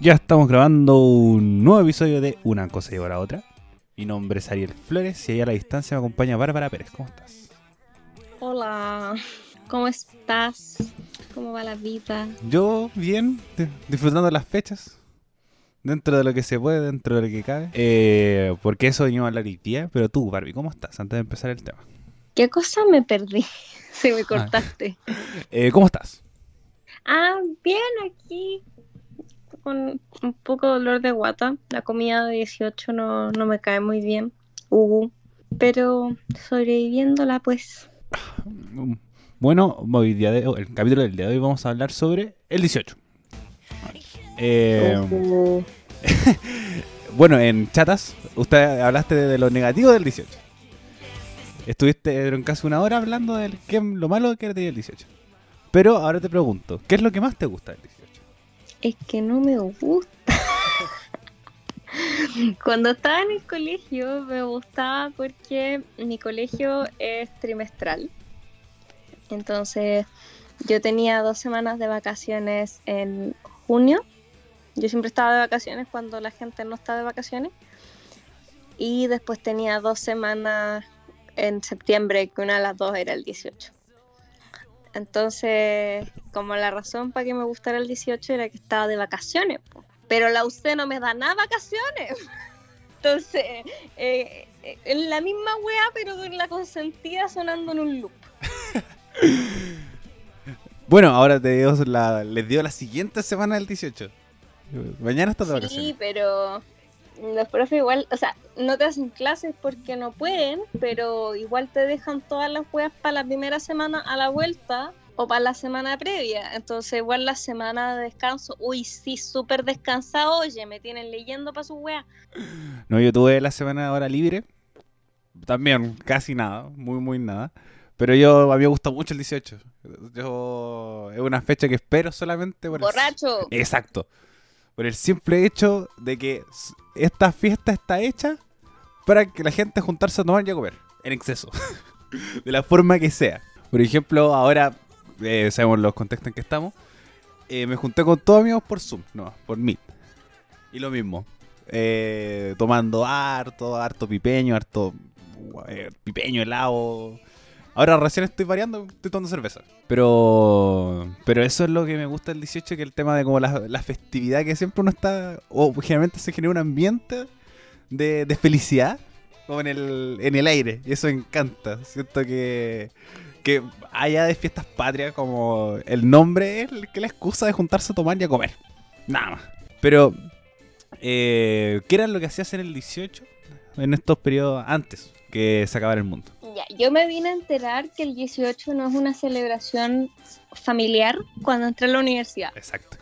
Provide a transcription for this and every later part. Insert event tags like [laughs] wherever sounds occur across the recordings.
Ya estamos grabando un nuevo episodio de Una cosa lleva a la otra. Mi nombre es Ariel Flores y ahí a la distancia me acompaña Bárbara Pérez. ¿Cómo estás? Hola, ¿cómo estás? ¿Cómo va la vida? Yo bien, di- disfrutando de las fechas. Dentro de lo que se puede, dentro de lo que cabe. Eh, porque eso venimos a hablar hoy día. Pero tú, Barbie, ¿cómo estás? Antes de empezar el tema. ¿Qué cosa me perdí? [laughs] Si me cortaste. Eh, ¿Cómo estás? Ah, bien, aquí con un poco de dolor de guata. La comida de 18 no, no me cae muy bien. Uh, pero sobreviviéndola, pues. Mm, Bueno, hoy día de- el capítulo del día de hoy vamos a hablar sobre el 18. Eh, Uh, [laughs] Bueno, en chatas, usted hablaste de, de lo negativo del 18. Estuviste en casi una hora hablando de lo malo que tenía el 18. Pero ahora te pregunto, ¿qué es lo que más te gusta del 18? Es que no me gusta. [laughs] Cuando estaba en el colegio me gustaba porque mi colegio es trimestral. Entonces yo tenía dos semanas de vacaciones en junio. Yo siempre estaba de vacaciones cuando la gente no está de vacaciones. Y después tenía dos semanas en septiembre, que una de las dos era el 18. Entonces, como la razón para que me gustara el 18 era que estaba de vacaciones, po. pero la UC no me da nada vacaciones. [laughs] Entonces, eh, eh, en la misma wea, pero con la consentida sonando en un loop. [laughs] Bueno, ahora te dio la, les dio la siguiente semana del 18. Mañana estás de Sí, vacaciones. pero los profes igual, o sea, no te hacen clases porque no pueden, pero igual te dejan todas las weas para la primera semana a la vuelta o para la semana previa. Entonces, igual la semana de descanso, uy, sí, súper descansado, oye, me tienen leyendo para sus weas. No, yo tuve la semana ahora libre. También casi nada, muy, muy nada. Pero yo, a mí me gusta mucho el 18. Yo, es una fecha que espero solamente por el- Borracho. Exacto. Por el simple hecho de que esta fiesta está hecha para que la gente juntarse a tomar y a comer. En exceso. [laughs] de la forma que sea. Por ejemplo, ahora eh, sabemos los contextos en que estamos. eh, me junté con todos amigos por Zoom, no, por Meet. Y lo mismo. eh, tomando harto, harto pipeño, harto eh, pipeño, helado. Ahora recién estoy variando, estoy tomando cerveza. Pero pero eso es lo que me gusta del 18, que el tema de como la, la festividad que siempre uno está, o generalmente se genera un ambiente de, de felicidad como en el, en el aire. Y eso encanta. Siento que, que allá de fiestas patrias, como el nombre es que la excusa de juntarse a tomar y a comer. Nada más. Pero, eh, ¿qué era lo que hacías en el 18? En estos periodos antes que se acabara el mundo. Ya, yo me vine a enterar que el 18 no es una celebración familiar cuando entré a la universidad. Exacto.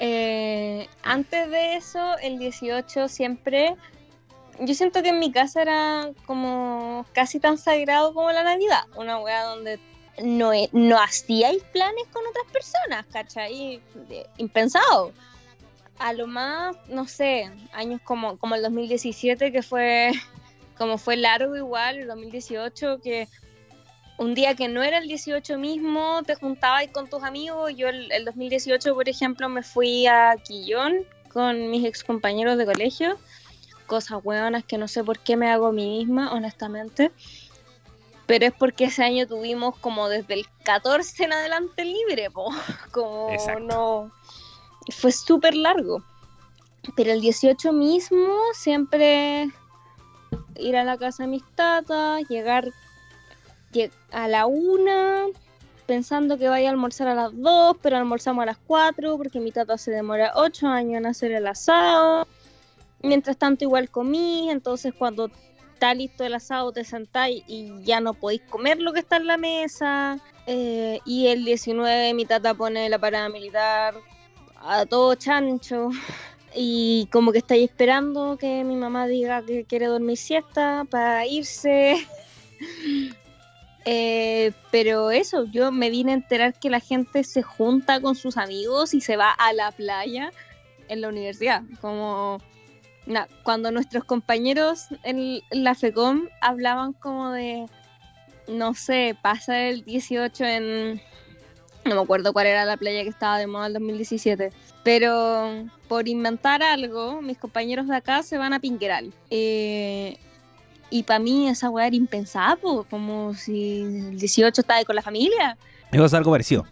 Eh, antes de eso, el 18 siempre. Yo siento que en mi casa era como casi tan sagrado como la Navidad. Una wea donde no, no hacíais planes con otras personas, ¿cachai? Impensado. A lo más, no sé, años como, como el 2017, que fue como fue largo igual, el 2018, que un día que no era el 18 mismo, te juntabas con tus amigos. Yo el, el 2018, por ejemplo, me fui a Quillón con mis ex compañeros de colegio. Cosas hueonas que no sé por qué me hago a mí misma, honestamente. Pero es porque ese año tuvimos como desde el 14 en adelante libre, po. [laughs] Como Exacto. no. Fue súper largo. Pero el 18 mismo siempre ir a la casa de mis tatas, llegar lle- a la una, pensando que vaya a almorzar a las dos, pero almorzamos a las cuatro porque mi tata se demora ocho años en hacer el asado. Mientras tanto igual comí, entonces cuando está listo el asado te sentáis y ya no podéis comer lo que está en la mesa. Eh, y el 19 mi tata pone la parada militar a todo chancho. [laughs] Y como que estáis esperando que mi mamá diga que quiere dormir siesta para irse. [laughs] Eh, pero eso, yo me vine a enterar que la gente se junta con sus amigos y se va a la playa en la universidad. Como cuando nuestros compañeros en la FECOM hablaban como de, no sé, pasa el 18 en, [laughs] No me acuerdo cuál era la playa que estaba de moda en 2017. Pero por inventar algo, mis compañeros de acá se van a Pinqueral. Eh, y para mí esa weá era impensable, como si el 18 estaba ahí con la familia. Es algo parecido.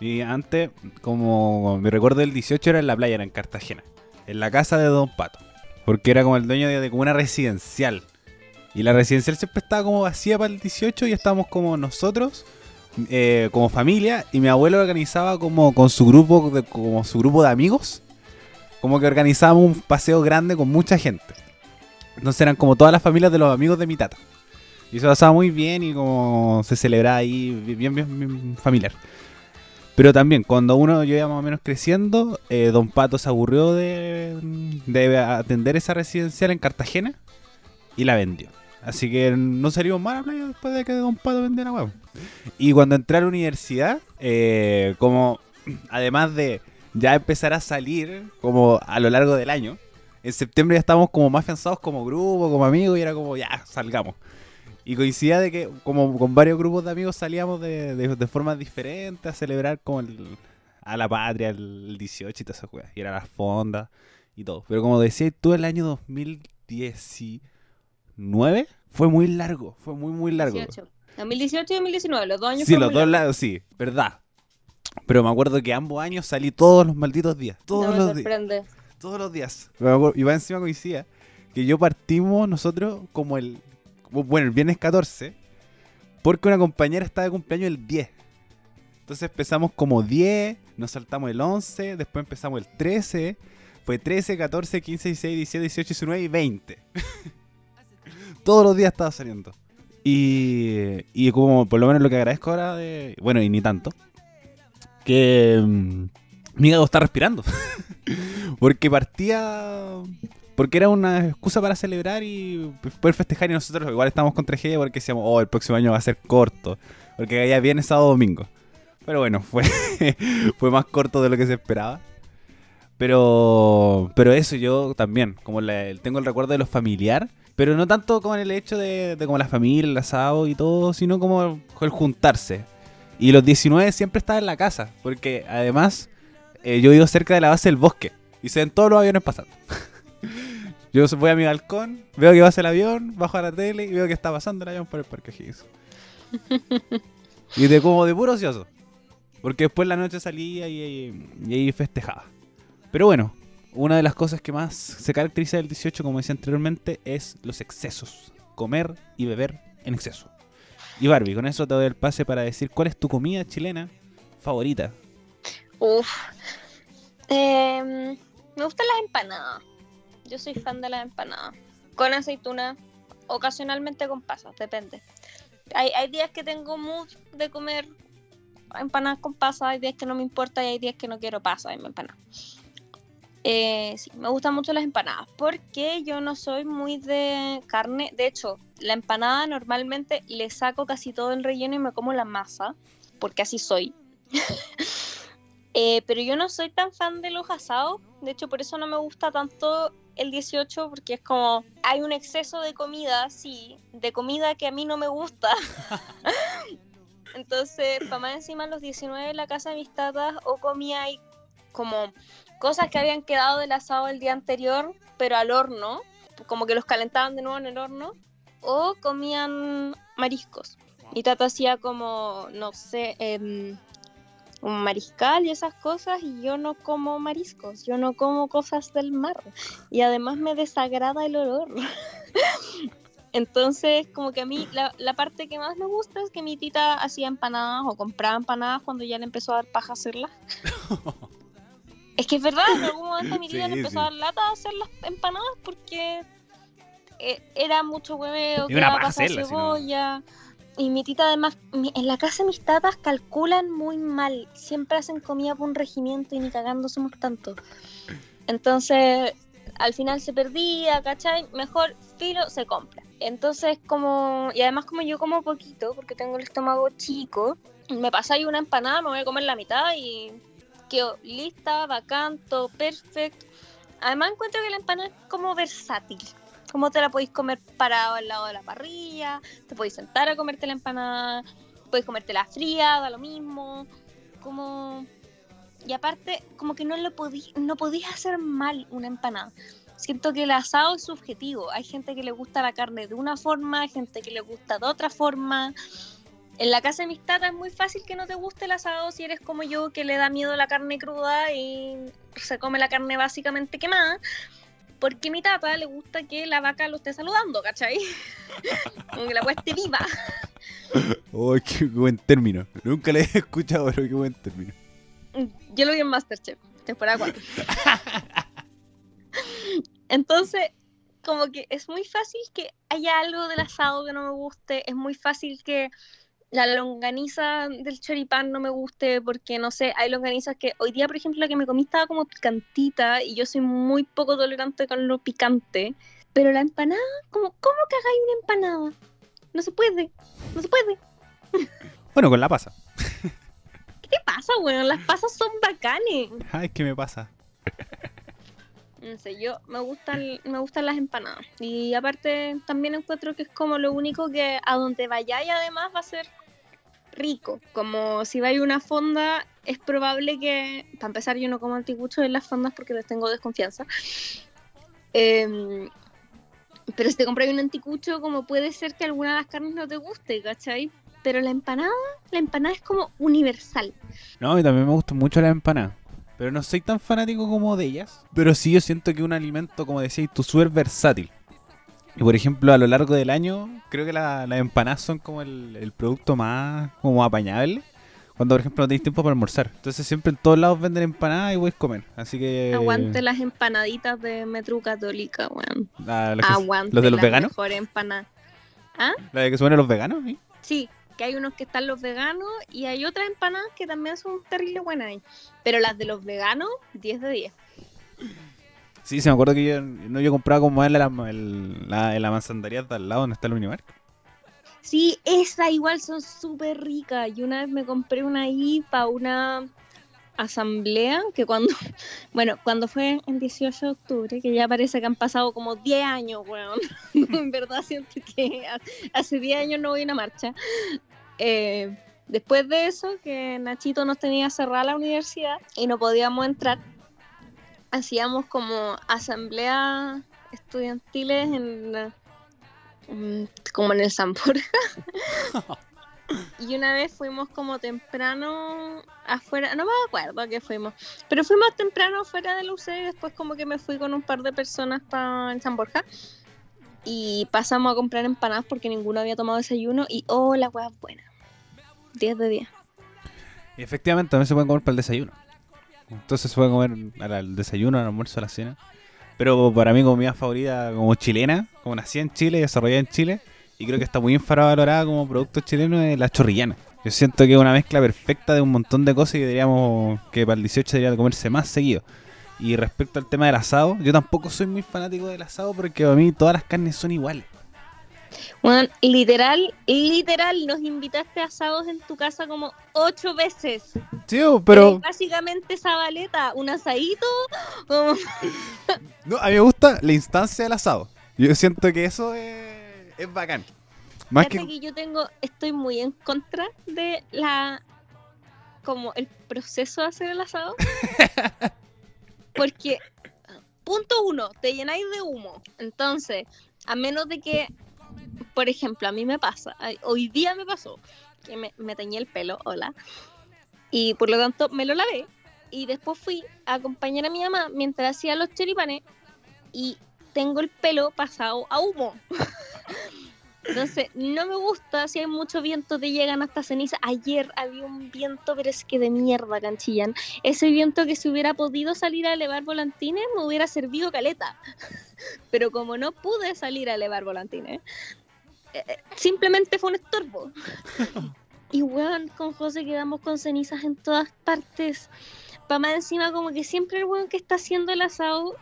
Y antes, como mi recuerdo del 18 era en la playa, era en Cartagena. En la casa de Don Pato. Porque era como el dueño de, una residencial. Y la residencial siempre estaba como vacía para el 18 y estábamos como nosotros, eh, como familia. Y mi abuelo organizaba como con su grupo de, como su grupo de amigos. Como que organizábamos un paseo grande con mucha gente. Entonces eran como todas las familias de los amigos de mi tata. Y se pasaba muy bien y como se celebraba ahí bien, bien, bien familiar. Pero también, cuando uno yo iba más o menos creciendo, eh, Don Pato se aburrió de, de, atender esa residencial en Cartagena y la vendió. Así que no salimos mal a la playa después de que Don Pato vendiera huevo. Y cuando entré a la universidad, eh, como además de ya empezar a salir como a lo largo del año, en septiembre ya estábamos como más pensados como grupo, como amigos, y era como, ya, salgamos. Y coincidía de que como con varios grupos de amigos salíamos de, de, formas diferentes a celebrar como el, a la patria el 18 y todas esas. Y era las fondas y todo. Pero como decía tú, el año 2019 fue muy largo, fue muy, muy largo. 2018 y 2019, los dos años. Sí, los dos lados, sí, verdad. Pero me acuerdo que ambos años salí todos los malditos días. Todos los días. Todos los días. Y va encima coincidía que yo partimos nosotros como el. Bueno, el viernes 14. Porque una compañera estaba de cumpleaños el 10. Entonces empezamos como 10, nos saltamos el 11, después empezamos el 13. Fue 13, 14, 15, 16, 17, 18, 19 y 20. [laughs] Todos los días estaba saliendo. Y, y como por lo menos lo que agradezco ahora de... Bueno, y ni tanto. Que mm, mi hígado está respirando. [laughs] porque partía. Porque era una excusa para celebrar y poder festejar. Y nosotros igual estamos con tragedia porque decíamos, oh, el próximo año va a ser corto. Porque caía viernes, sábado, domingo. Pero bueno, [laughs] fue, fue más corto de lo que se esperaba. Pero, pero eso yo también, como tengo el recuerdo de lo familiar, pero no tanto como en el hecho de, de como la familia, el asado y todo, sino como el juntarse. Y los 19 siempre estaba en la casa, porque además eh, yo vivo cerca de la base del bosque y se ven todos los aviones pasando. [laughs] yo voy a mi balcón, veo que pasa el avión, bajo a la tele y veo que está pasando el avión por el parque [laughs] y de como de puro ocioso. Porque después la noche salía y, y, ahí festejaba. Pero bueno, una de las cosas que más se caracteriza del 18, como decía anteriormente, es los excesos. Comer y beber en exceso. Y Barbie, con eso te doy el pase para decir cuál es tu comida chilena favorita Uf. Em, me gustan las empanadas. Yo soy fan de las empanadas. Con aceituna, ocasionalmente con pasas, depende. Hay, días que tengo mood de comer empanadas con pasas, hay días que no me importa y hay días que no quiero pasas en empanadas. Eh, sí, me gustan mucho las empanadas porque yo no soy muy de carne. De hecho, la empanada normalmente le saco casi todo el relleno y me como la masa porque así soy. [laughs] Eh, pero yo no soy tan fan de los asados, de hecho por eso no me gusta tanto el 18 porque es como hay un exceso de comida, sí, de comida que a mí no me gusta. [laughs] Entonces, para más encima los 19 en la casa de mis tatas o comía ahí como cosas que habían quedado del asado el día anterior, pero al horno, como que los calentaban de nuevo en el horno, o comían mariscos. Mi tata hacía como, no sé, eh, un mariscal y esas cosas y yo no como mariscos, yo no como cosas del mar y además me desagrada el olor. [laughs] Entonces, como que a mí la, la, parte que más me gusta es que mi tita hacía empanadas o compraba empanadas cuando ya le empezó a dar paja hacerlas. [laughs] es que es verdad, en algún momento [laughs] mi tita le empezó a dar lata a hacer las empanadas porque eh, era mucho hueveo, que iba a pasar cebolla. Y mi tita además, en la casa de mis tatas calculan muy mal. Siempre hacen comida por un regimiento y ni cagando somos tanto. Entonces, al final se perdía, ¿cachai? Mejor filo se compra. Entonces, como, y además como yo como poquito, porque tengo el estómago chico, me pasa ahí una empanada, me voy a comer la mitad y quedo lista, bacán, todo perfecto. Además encuentro que la empanada es como versátil. Como te la podéis comer parado al lado de la parrilla, te podéis sentar a comerte la empanada, podéis comértela fría, da lo mismo. como... Y aparte, como que no lo podí, no podías hacer mal una empanada. Siento que el asado es subjetivo. Hay gente que le gusta la carne de una forma, gente que le gusta de otra forma. En la casa de mis tatas es muy fácil que no te guste el asado si eres como yo, que le da miedo la carne cruda y se come la carne básicamente quemada. Porque a mi tata le gusta que la vaca lo esté saludando, ¿cachai? [laughs] como que la weá esté viva. [laughs] Oh, qué buen término. Nunca le he escuchado, pero qué buen término. Yo lo vi en Masterchef, temporada 4. [laughs] Entonces, como que es muy fácil que haya algo del asado que no me guste, es muy fácil que la longaniza del choripán no me guste porque no sé, hay longanizas que hoy día, por ejemplo, la que me comí estaba como picantita y yo soy muy poco tolerante con lo picante, pero la empanada, como ¿cómo que hagáis una empanada? No se puede, no se puede. [laughs] Bueno, con la pasa. ¿Qué te pasa, weón? Las pasas son bacanes. [laughs] Ay, ¿qué me pasa? No sé, yo me gustan, me gustan las empanadas. Y aparte también encuentro que es como lo único que a donde vayáis además va a ser rico. Como si vais a una fonda, es probable que, para empezar, yo no como anticuchos en las fondas porque les tengo desconfianza. Em, pero si te compras un anticucho, como puede ser que alguna de las carnes no te guste, ¿cachai? Pero la empanada, la empanada es como universal. No, y también me gusta mucho la empanada. Pero no soy tan fanático como de ellas. Pero sí yo siento que un alimento, como decías tú, súper versátil. Y por ejemplo, a lo largo del año, creo que la- las empanadas son como el, el producto más como apañable. Cuando, por ejemplo, no tenéis tiempo para almorzar. Entonces siempre en todos lados venden empanadas y puedes comer. Así que... Aguante las empanaditas de Metro Católica, weón. Ah, Aguante los de los las veganos. mejores empanadas. ¿Ah? La de que ponen los veganos, ¿sí? Sí, que hay unos que están los veganos y hay otras empanadas que también son terrible buenas ahí. Pero las de los veganos, 10 de 10. Sí, se me acuerdo que yo, no, yo compraba como en la, la, en la manzandería de al lado donde está el Unimark. Sí, esas igual son súper ricas. Y una vez me compré una ahí para una asamblea que cuando, [laughs] bueno, cuando fue el 18 de octubre, que ya parece que han pasado como 10 años, weón. [laughs] en verdad siento que ha- hace 10 años no voy a una marcha. Eh, después de eso, que Nachito nos tenía cerrada la universidad y no podíamos entrar, hacíamos como asambleas estudiantiles en, como en el San Borja. [laughs] Y una vez fuimos como temprano afuera, no me acuerdo a qué fuimos, pero fuimos temprano afuera del UC y después como que me fui con un par de personas para San Borja y pasamos a comprar empanadas porque ninguno había tomado desayuno y oh, la hueá buena. 10 de 10. Y efectivamente también se pueden comer para el desayuno. Entonces se puede comer al desayuno, al almuerzo, a la cena. Pero para mí comida favorita como chilena, como nací en Chile y desarrollada en Chile, y creo que está muy infravalorada como producto chileno, es la chorrillana. Yo siento que es una mezcla perfecta de un montón de cosas y diríamos que para el 18 debería comerse más seguido. Y respecto al tema del asado, yo tampoco soy muy fanático del asado porque a mí todas las carnes son iguales. Bueno, literal, literal, nos invitaste a asados en tu casa como ocho veces. Sí, oh, pero básicamente esa baleta, un asadito, como... [laughs] no, a mí me gusta la instancia del asado. Yo siento que eso es, es bacán. Más que yo tengo, estoy muy en contra de la, como el proceso de hacer el asado. [laughs] Porque, punto uno, te llenáis de humo. Entonces, a menos de que, por ejemplo, a mí me pasa, hoy día me pasó, que me, me teñí el pelo, hola, y por lo tanto me lo lavé, y después fui a acompañar a mi mamá mientras hacía los choripanes, y tengo el pelo pasado a humo. [laughs] Entonces, no me gusta si hay mucho viento, te llegan hasta ceniza. Ayer había un viento, pero es que de mierda, canchillan. Ese viento que si hubiera podido salir a elevar volantines, me hubiera servido caleta. [laughs] Pero como no pude salir a elevar volantines, simplemente fue un estorbo. Y weón, con José quedamos con cenizas en todas partes. Pa' más encima, como que siempre el weón que está haciendo el asado,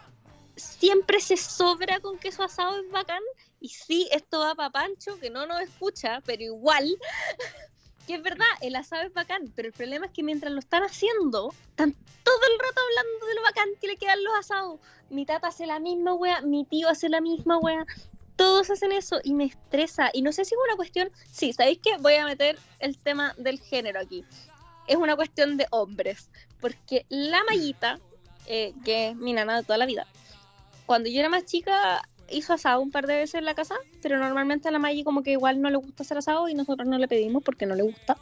siempre se sobra con que su asado es bacán. Y sí, esto va para Pancho, que no nos escucha, pero igual, [laughs] que es verdad, el asado es bacán, pero el problema es que mientras lo están haciendo, están todo el rato hablando de lo bacán que le quedan los asados. Mi tata hace la misma wea, mi tío hace la misma wea, todos hacen eso y me estresa. Y no sé si es una cuestión, sí, ¿sabéis qué? Voy a meter el tema del género aquí. es una cuestión de hombres. Porque la Mayita, eh, que es mi nana de toda la vida, cuando yo era más chica hizo asado un par de veces en la casa, pero normalmente a la Mayi como que igual no le gusta hacer asado y nosotros no le pedimos porque no le gusta.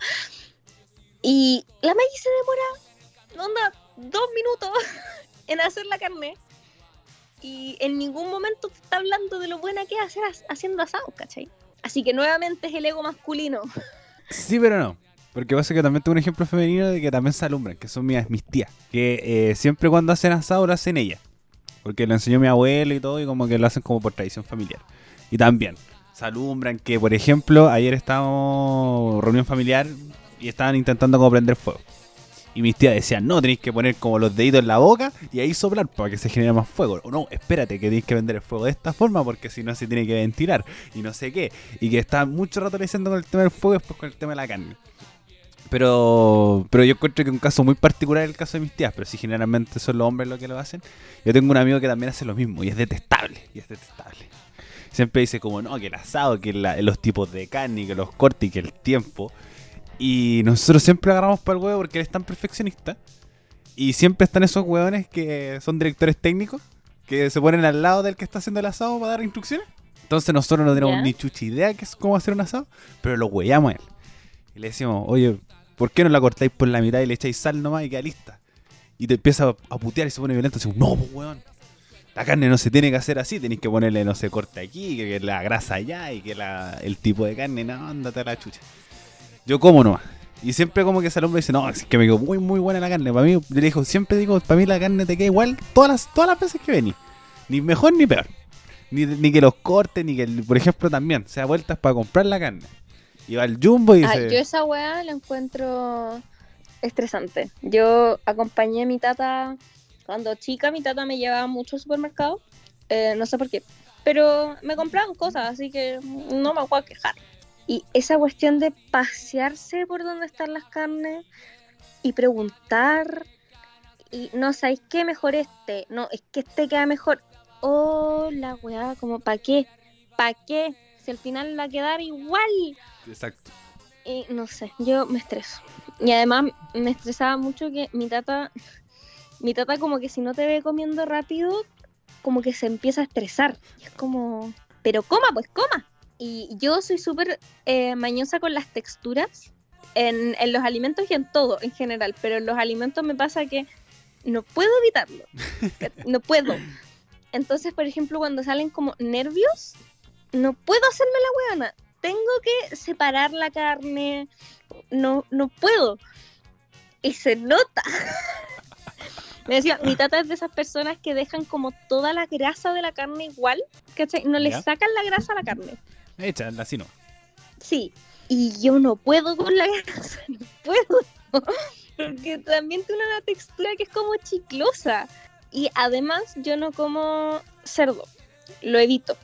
Y la Mayi se demora, onda, dos minutos [laughs] en hacer la carne. Y en ningún momento está hablando de lo buena que es hacer haciendo asado, ¿cachai? Así que nuevamente es el ego masculino. [laughs] Sí, pero no. Porque pasa que también tengo un ejemplo femenino de que también se alumbran, que son mis, mis tías. Que eh, siempre cuando hacen asado lo hacen ellas. Porque lo enseñó mi abuelo y todo, y como que lo hacen como por tradición familiar. Y también se alumbran que, por ejemplo, ayer estábamos reunión familiar y estaban intentando como prender fuego. Y mis tías decían, no, tenéis que poner como los deditos en la boca y ahí soplar para que se genere más fuego. O no, espérate, que tenéis que prender el fuego de esta forma porque si no se tiene que ventilar y no sé qué. Y que estaban mucho rato diciendo con el tema del fuego y después con el tema de la carne. Pero, pero yo encuentro que es un caso muy particular el caso de mis tías, pero si generalmente son los hombres los que lo hacen. Yo tengo un amigo que también hace lo mismo y es detestable, y es detestable. Siempre dice como, no, que el asado, que los tipos de carne, que los cortes y que el tiempo. Y nosotros siempre agarramos para el huevo porque él es tan perfeccionista. Y siempre están esos hueones que son directores técnicos, que se ponen al lado del que está haciendo el asado para dar instrucciones. Entonces nosotros no tenemos ni chucha idea que es cómo hacer un asado, pero lo hueamos a él. Y le decimos, oye, ¿por qué no la cortáis por la mitad y le echáis sal nomás y queda lista? Y te empieza a putear y se pone violento. Así, no, pues weón. La carne no se tiene que hacer así, tenéis que ponerle, no sé, corte aquí, que, que la grasa allá y que la, el tipo de carne, no, ándate a la chucha. Yo como nomás. Y siempre como que ese hombre dice, no, es que me quedó muy, muy buena la carne. Para mí, yo le digo, siempre digo, para mí la carne te queda igual todas las, todas las veces que vení. Ni mejor ni peor. Ni, ni que los cortes, ni que, el- por ejemplo, también, se da vueltas para comprar la carne. Y va al jumbo y Ah, dice... yo esa weá la encuentro estresante. Yo acompañé a mi tata cuando chica, mi tata me llevaba mucho al supermercado. eh, no sé por qué. Pero me compraban cosas, así que no me voy a quejar. Y esa cuestión de pasearse por donde están las carnes y preguntar. Y no sabéis qué mejor este. No, es que este queda mejor. Oh, la weá, como ¿para qué? ¿Para qué? Si al final va a quedar igual. Exacto. Y no sé, yo me estreso. Y además me estresaba mucho que mi tata, [laughs] mi tata como que si no te ve comiendo rápido, como que se empieza a estresar. Y es como, pero coma, pues coma. Y yo soy súper eh, mañosa con las texturas en, en los alimentos y en todo en general, pero en los alimentos me pasa que no puedo evitarlo. [laughs] no puedo. Entonces, por ejemplo, cuando salen como nervios, no puedo hacerme la huevona. Tengo que separar la carne. No, no puedo. Y se nota. [laughs] Me decía, mi tata es de esas personas que dejan como toda la grasa de la carne igual, ¿cachai? No le Ya. sacan la grasa a la carne. Echa, así no. Sí. Y yo no puedo con la grasa, [laughs] no puedo. Porque también tiene una textura que es como chiclosa. Y además yo no como cerdo, lo evito,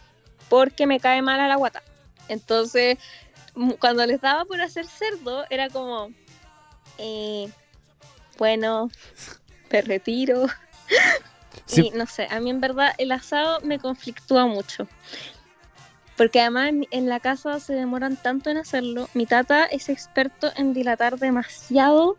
porque me cae mal a la guata. Entonces, mu- cuando les daba por hacer cerdo, era como, eh, bueno, me retiro. [laughs] Sí. Y no sé, a mí en verdad el asado me conflictúa mucho. Porque además en, la casa se demoran tanto en hacerlo. Mi tata es experto en dilatar demasiado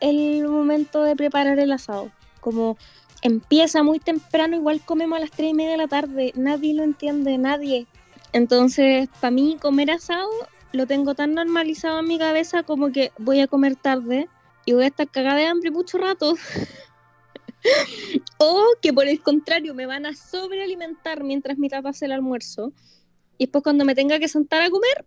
el momento de preparar el asado. Como empieza muy temprano, igual comemos a las 3 y media de la tarde. Nadie lo entiende, nadie. Entonces, para mí comer asado lo tengo tan normalizado en mi cabeza como que voy a comer tarde y voy a estar cagada de hambre mucho rato. [laughs] [laughs] o que por el contrario me van a sobrealimentar mientras mi tata hace el almuerzo. Y después cuando me tenga que sentar a comer,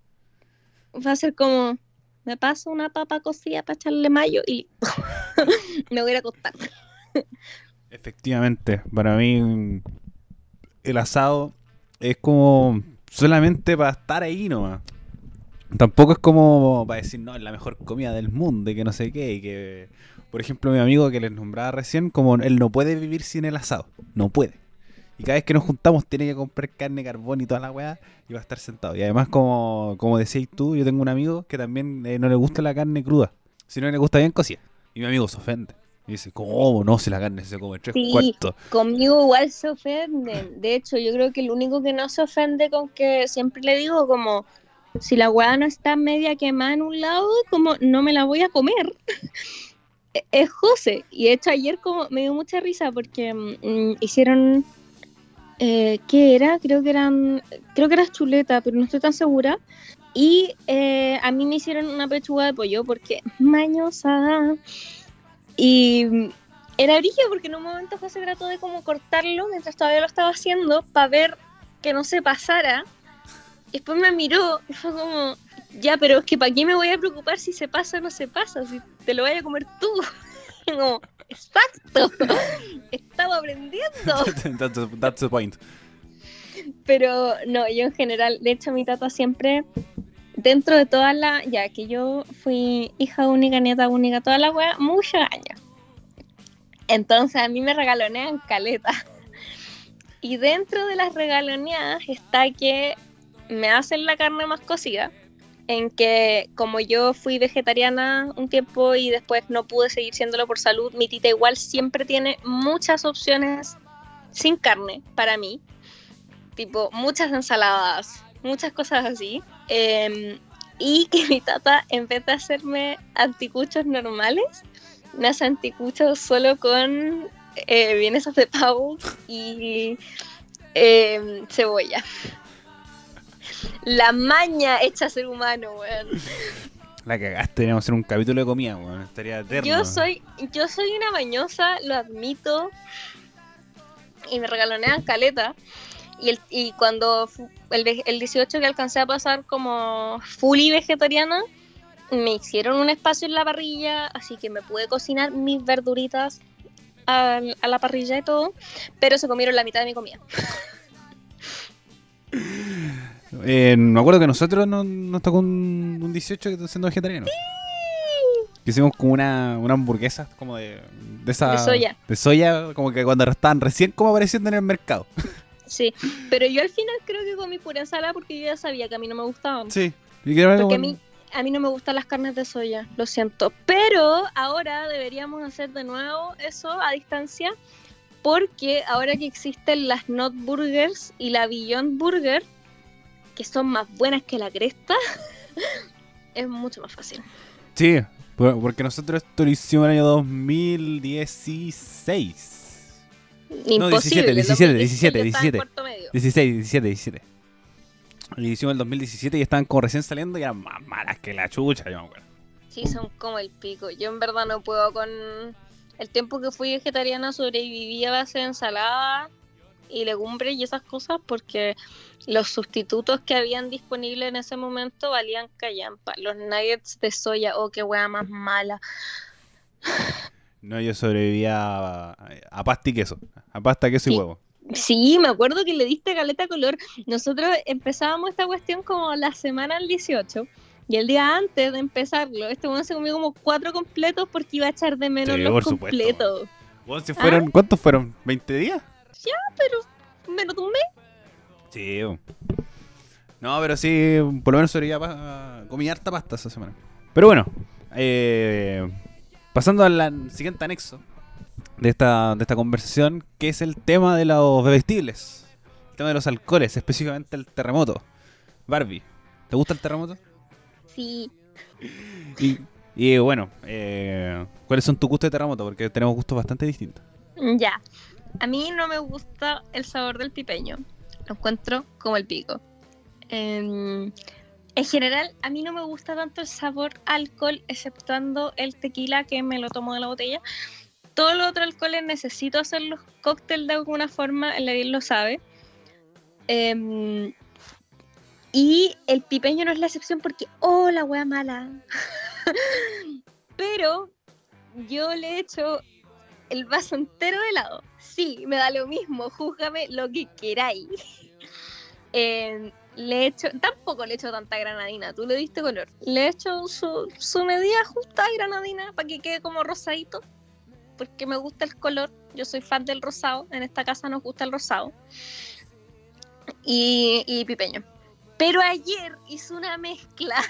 va a ser como, me paso una papa cocida para echarle mayo y [laughs] me voy a ir a acostar. [laughs] Efectivamente, para mí el asado es como solamente para estar ahí nomás. Tampoco es como para decir, no, es la mejor comida del mundo y que no sé qué. Y que, por ejemplo, mi amigo que les nombraba recién, como él no puede vivir sin el asado. No puede. Y cada vez que nos juntamos tiene que comprar carne, carbón y toda la weá y va a estar sentado. Y además, como, como decías tú, yo tengo un amigo que también eh, no le gusta la carne cruda, sino le gusta bien cocida. Y mi amigo se ofende. Y dice, ¿cómo no? Si la carne se come tres Sí. cuartos. Conmigo igual se ofenden. De hecho, yo creo que el único que no se ofende con que siempre le digo como, si la hueá no está media quemada en un lado, como no me la voy a comer. [laughs] E- es José. Y de hecho ayer como me dio mucha risa porque mm, hicieron... Eh, ¿Qué era? Creo que eran... Creo que era chuleta, pero no estoy tan segura. Y eh, a mí me hicieron una pechuga de pollo porque mañosa. Y mm, era brillo porque en un momento José trató de como cortarlo mientras todavía lo estaba haciendo para ver que no se pasara. Después me miró y fue como, ya, pero es que ¿para qué me voy a preocupar si se pasa o no se pasa? Si te lo vaya a comer tú. [laughs] Como, exacto, [laughs] estaba aprendiendo. [laughs] that's, the, that's the point. Pero no, yo en general, de hecho mi tata siempre, dentro de toda la, ya que yo fui hija única, nieta única, toda la wea, muchos años. Entonces a mí me regalonean caleta. Y dentro de las regaloneadas está que me hacen la carne más cocida, en que como yo fui vegetariana un tiempo y después no pude seguir siéndolo por salud, mi tita igual siempre tiene muchas opciones sin carne para mí tipo muchas ensaladas, muchas cosas así. Eh, y [laughs] que mi tata, en vez hacerme anticuchos normales, me hace anticuchos solo con eh, vienesas de pavo y eh, cebolla. La maña hecha ser humano, weón. La cagaste, que hacer un capítulo de comida, weón. Estaría eterno. Yo soy, yo soy una mañosa, lo admito. Y me regalonean caleta. Y, el, y cuando el, el 18 que alcancé a pasar como fully vegetariana, me hicieron un espacio en la parrilla, así que me pude cocinar mis verduritas al- a, la parrilla y todo, pero se comieron la mitad de mi comida. [laughs] Eh, me acuerdo que nosotros nos, nos tocó un, un 18 que- siendo vegetariano. Que hicimos como una, una hamburguesa como de, de esa. De soya. De soya, como que cuando estaban recién como apareciendo en el mercado. Sí, pero yo al final creo que comí pura ensalada porque yo ya sabía que a mí no me gustaban. Sí. Porque a como- mí, a mí no me gustan las carnes de soya, lo siento. Pero ahora deberíamos hacer de nuevo eso a distancia, porque ahora que existen las Not Burgers y la Beyond Burger, que son más buenas que la cresta, [laughs] es mucho más fácil. Sí, por- porque nosotros esto lo hicimos en el año 2016. Imposible. 17, 17, 2016 yo estaba en 17. cuarto medio. 16, 17, 17. Lo hicimos en el 2017 y estaban como recién saliendo y eran más malas que la chucha, yo me acuerdo. Sí, son como el pico. Yo en verdad no puedo con... El tiempo que fui vegetariana sobreviví a base de ensalada y legumbres y esas cosas porque los sustitutos que habían disponibles en ese momento valían callampa. Los nuggets de soya, oh, qué wea más mala. No, yo sobrevivía a, a pasta y queso. A pasta, queso y huevo. Sí, me acuerdo que le diste caleta color. Nosotros empezábamos esta cuestión como la semana del 18 y el día antes de empezarlo, este weón se comió como cuatro completos porque iba a echar de menos Sí, los completos. Bueno, si fueron, ¿Cuántos fueron? ¿20 días? Pero menos de un mes. Sí. No, pero sí, por lo menos sobrevivía pa- comí harta pasta esa semana. Pero bueno, eh, pasando al siguiente anexo de esta, de esta conversación, que es el tema de los bebestibles. El tema de los alcoholes, específicamente el terremoto. Barbie, ¿te gusta el terremoto? Sí, Y, y, bueno, eh, ¿cuáles son tus gustos de terremoto? Porque tenemos gustos bastante distintos. ya. A mí no me gusta el sabor del pipeño. Lo encuentro como el pico. Em, en general, a mí no me gusta tanto el sabor alcohol, exceptuando el tequila que me lo tomo de la botella. Todos los otros alcoholes necesito hacer los cócteles de alguna forma, el Ariel lo sabe. Em, y el pipeño no es la excepción porque, oh, la wea mala. [laughs] Pero yo le he hecho el vaso entero de helado. Sí, me da lo mismo, júzgame lo que queráis. [laughs] Eh, le he hecho, tampoco le he hecho tanta granadina, tú le diste color. Le he hecho su, su medida justa de granadina para que quede como rosadito, porque me gusta el color. Yo soy fan del rosado, en esta casa nos gusta el rosado. Y, y pipeño. Pero ayer hizo una mezcla.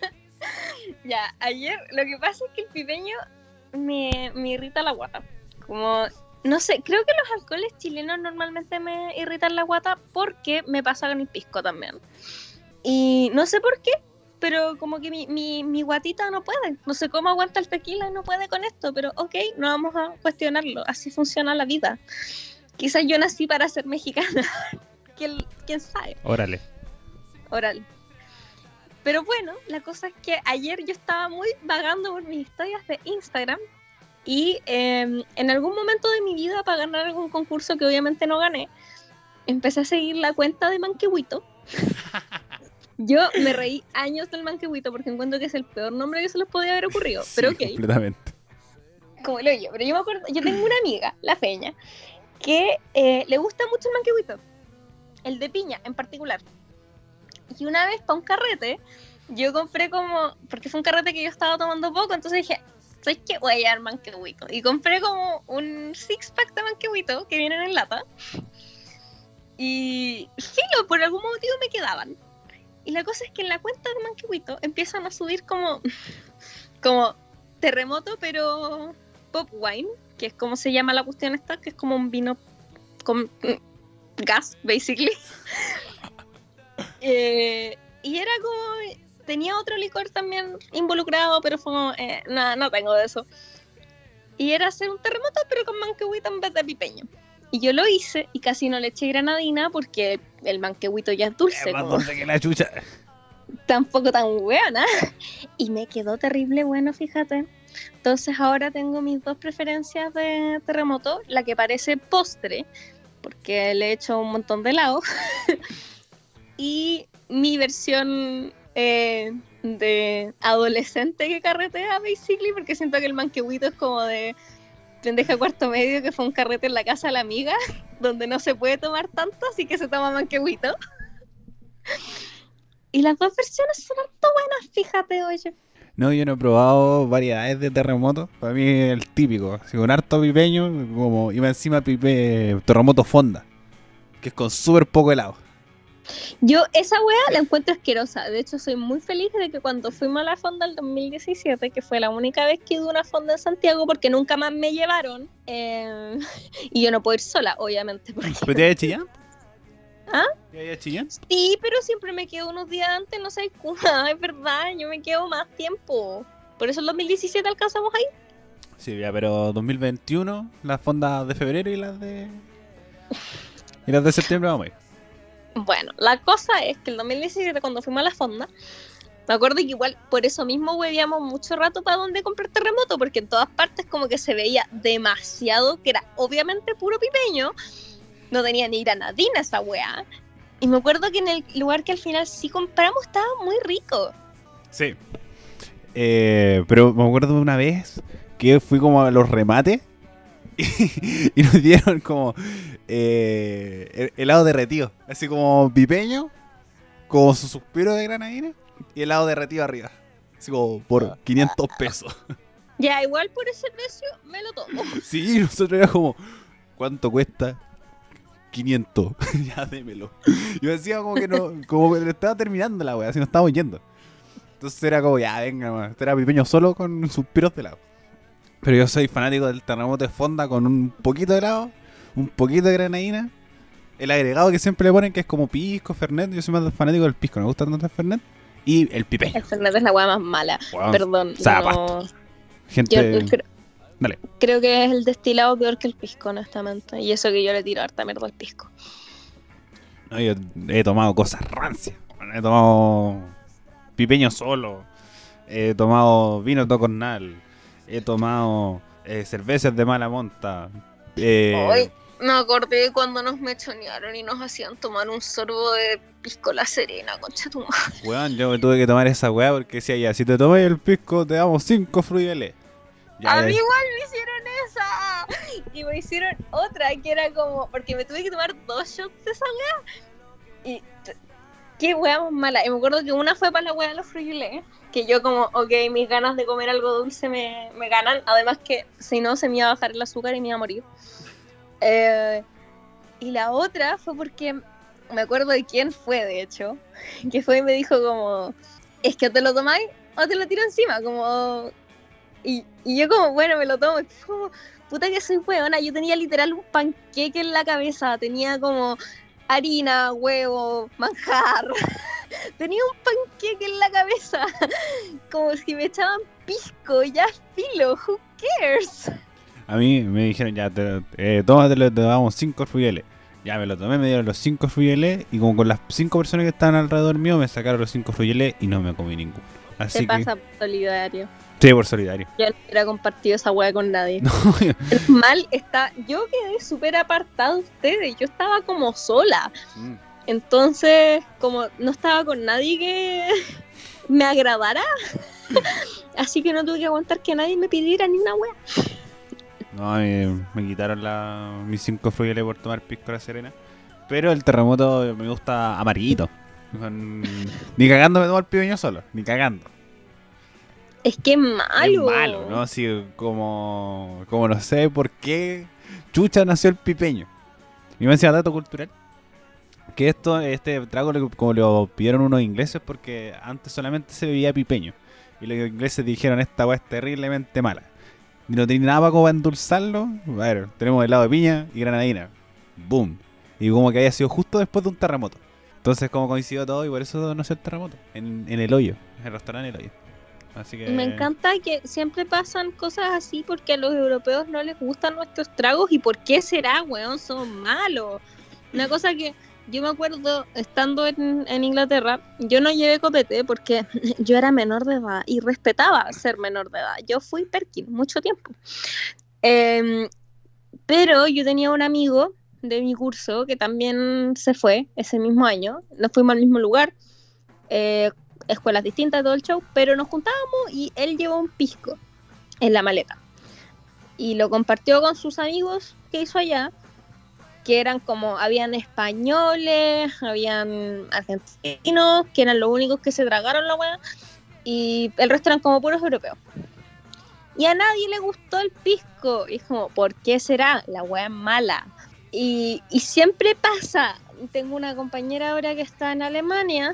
[laughs] ya, ayer lo que pasa es que el pipeño me, me irrita la guata. Como, no sé, creo que los alcoholes chilenos normalmente me irritan la guata porque me pasa con el pisco también. Y no sé por qué, pero como que mi, mi, mi guatita no puede. No sé cómo aguanta el tequila y no puede con esto, pero ok, no vamos a cuestionarlo. Así funciona la vida. Quizás yo nací para ser mexicana. [laughs] ¿Quién, quién sabe? Órale. Oral. Pero bueno, la cosa es que ayer yo estaba muy vagando por mis historias de Instagram y eh, en algún momento de mi vida para ganar algún concurso que obviamente no gané, empecé a seguir la cuenta de Manquehuito. [laughs] Yo me reí años del Manquehuito porque encuentro que es el peor nombre que se les podía haber ocurrido. Pero ok, Completamente. como lo yo. Pero yo me acuerdo, yo tengo una amiga, la Feña, que eh, le gusta mucho el Manquehuito. El de piña en particular. Y una vez para un carrete, yo compré como, porque fue un carrete que yo estaba tomando poco, entonces dije, ¿sabes qué? Voy a llevar manquehuito. Y compré como un six pack de manquehuito que vienen en lata. Y filo, por algún motivo me quedaban. Y la cosa es que en la cuenta de manquehuito empiezan a subir como, [laughs] como terremoto, pero pop wine, que es como se llama la cuestión esta, que es como un vino con gas, basically. [laughs] Eh, y era como. Tenía otro licor también involucrado, pero fue como. eh, nada, no tengo de eso. Y era hacer un terremoto, pero con manquehuito en vez de pipeño. Y yo lo hice y casi no le eché granadina porque el manquehuito ya es dulce. Es más como dulce que la chucha. [laughs] tampoco tan buena. [laughs] Y me quedó terrible bueno, fíjate. Entonces ahora tengo mis dos preferencias de terremoto, la que parece postre, porque le he hecho un montón de helado, [laughs] y mi versión eh, de adolescente que carretea, basically, porque siento que el manquehuito es como de pendeja cuarto medio que fue un carrete en la casa de la amiga, [laughs] donde no se puede tomar tanto, así que se toma manquehuito. Y las dos versiones son harto buenas, fíjate, oye. No, yo no he probado variedades de terremoto. Para mí es el típico. Así con harto pipeño, como iba encima pipe, terremoto fonda. Que es con súper poco helado. Yo esa wea la encuentro asquerosa. De hecho, soy muy feliz de que cuando fuimos a la fonda el 2017, que fue la única vez que iba a una fonda en Santiago, porque nunca más me llevaron. eh, [laughs] y yo no puedo ir sola, obviamente. Porque... ¿Pero te Chillán? ¿Ah? ¿Te Chillán? Sí, pero siempre me quedo unos días antes, no sé. [laughs] Es verdad, yo me quedo más tiempo. Por eso el 2017 alcanzamos ahí. Sí, ya, pero 2021, las fondas de febrero y las de. Y las de septiembre vamos a ir. Bueno, la cosa es que el 2017 cuando fuimos a la fonda, me acuerdo que igual por eso mismo huevíamos mucho rato para dónde comprar terremoto, porque en todas partes como que se veía demasiado, que era obviamente puro pipeño, no tenía ni granadina esa weá. Y me acuerdo que en el lugar que al final sí compramos estaba muy rico. Sí. Eh, pero me acuerdo de una vez que fui como a los remates y, [laughs] y nos dieron como eh, hel- helado derretido. Así como pipeño, con su suspiro de granadina y helado derretido arriba. Así como por 500 pesos. [laughs] Ya, igual por ese precio me lo tomo. [laughs] Sí, nosotros era como, ¿cuánto cuesta? 500. ya démelo. Yo decía como que no, como que estaba terminando la wea, así nos estábamos yendo. Entonces era como, ya, venga, man. Este era pipeño solo con suspiros de helado. Pero yo soy fanático del terremoto de fonda con un poquito de helado, un poquito de granadina. El agregado que siempre le ponen, que es como pisco, fernet. Yo soy más fanático del pisco, me gusta tanto el fernet. Y el pipeño. El Fernet es la weá más mala. Perdón. no- Gente, Yo creo, Dale. creo que es el destilado peor que el pisco, honestamente. Y eso que yo le tiro harta mierda al pisco. No, yo he tomado cosas rancias. He tomado pipeño solo. He tomado vino tocornal. He tomado eh, cervezas de mala monta. Eh, Ay, me acordé cuando nos mechonearon y nos hacían tomar un sorbo de pisco la serena, concha tu madre. weón, yo me tuve que tomar esa weá porque decía ya, si te tomas el pisco te damos 5 fruyeles. Ya, a ya. mí igual me hicieron esa. Y me hicieron otra que era como. Porque me tuve que tomar dos shots de esa weá. Y. Qué weá más mala. Y me acuerdo que una fue para la weá de los frugiles. Que yo, como, ok, mis ganas de comer algo dulce me, me ganan. Además, que si no, se me iba a bajar el azúcar y me iba a morir. Eh, y la otra fue porque. Me acuerdo de quién fue, de hecho. Que fue y me dijo, como. Es que te lo tomáis o te lo tiro encima. Como. Y, y yo como, bueno, me lo tomo. Puta que soy hueona. Yo tenía literal un panqueque en la cabeza. Tenía como harina, huevo, manjar. [laughs] Tenía un panqueque en la cabeza. [laughs] Como si me echaban pisco, ya filo, who cares? A mí me dijeron, ya, te, eh, tómatelo, te damos 5 ruyeles. Ya me lo tomé, me dieron los 5 ruyeles y como con las 5 personas que estaban alrededor mío me sacaron los 5 ruyeles y no me comí ninguno. Así Te que, pasa solidario. Sí, por solidario. Yo no hubiera compartido esa weá con nadie. [laughs] No, Es mal, está. Yo quedé súper apartada de ustedes. Yo estaba como sola. Mm. Entonces, como no estaba con nadie que [laughs] me agradara. [laughs] Así que no tuve que aguantar que nadie me pidiera ni una wea. No, me, me quitaron la, mis 5 ruyeles por tomar pisco a la serena. Pero el terremoto me gusta amarillito. Ni cagando me tomo el pibeño solo, ni cagando. Es que malo. Es malo, ¿no? Así como, como no sé por qué chucha nació el pipeño. Y me decía dato cultural. Que esto, este trago, lo- como lo pidieron unos ingleses, porque antes solamente se bebía pipeño. Y los ingleses dijeron, esta weá es terriblemente mala. Y no tiene nada para como endulzarlo. A ver, tenemos helado de piña y granadina. Boom. Y como que haya sido justo después de un terremoto. Entonces como coincidió todo y por eso nació el terremoto. En, en el hoyo. En el restaurante El Hoyo. Así que... Me encanta que siempre pasan cosas así porque a los europeos no les gustan nuestros tragos y por qué será, weón, son malos. Una cosa que yo me acuerdo estando en, en Inglaterra, yo no llevé copete porque [laughs] yo era menor de edad y respetaba ser menor de edad. Yo fui Perkin mucho tiempo. Em, pero yo tenía un amigo de mi curso que también se fue ese mismo año. Nos fuimos al mismo lugar. eh, escuelas distintas, todo el show, pero nos juntábamos y él llevó un pisco en la maleta. Y lo compartió con sus amigos que hizo allá, que eran como, habían españoles, habían argentinos, que eran los únicos que se tragaron la weá, y el resto eran como puros europeos. Y a nadie le gustó el pisco. Y es como, ¿por qué será? La weá es mala. Y, y siempre pasa. Tengo una compañera ahora que está en Alemania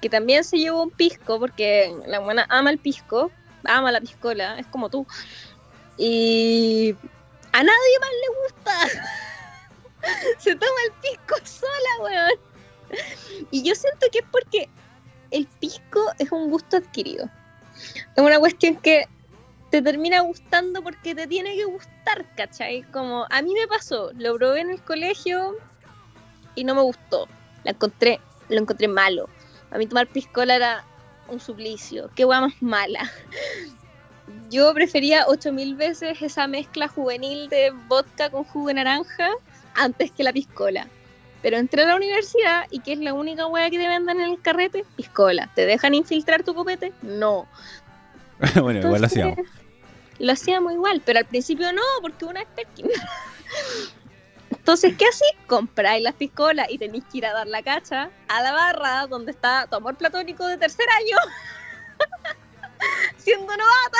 que también se llevó un pisco porque la buena ama el pisco, ama la piscola, es como tú. Y a nadie más le gusta. [laughs] se toma el pisco sola, weón. Y yo siento que es porque el pisco es un gusto adquirido. Es una cuestión que te termina gustando porque te tiene que gustar, ¿cachai? Como a mí me pasó, lo probé en el colegio y no me gustó. La encontré, lo encontré malo. A mí tomar piscola era un suplicio. Qué hueá más mala. Yo prefería 8000 veces esa mezcla juvenil de vodka con jugo de naranja antes que la piscola. Pero entré a la universidad y que es la única hueá que te vendan en el carrete, piscola. ¿Te dejan infiltrar tu copete? No. [laughs] bueno, igual lo hacíamos. Lo hacíamos igual, pero al principio no, porque una es Perkin. Entonces, ¿qué así? Compráis las piscolas y tenéis que ir a dar la cacha a la barra donde está tu amor platónico de tercer año, [laughs] siendo novata,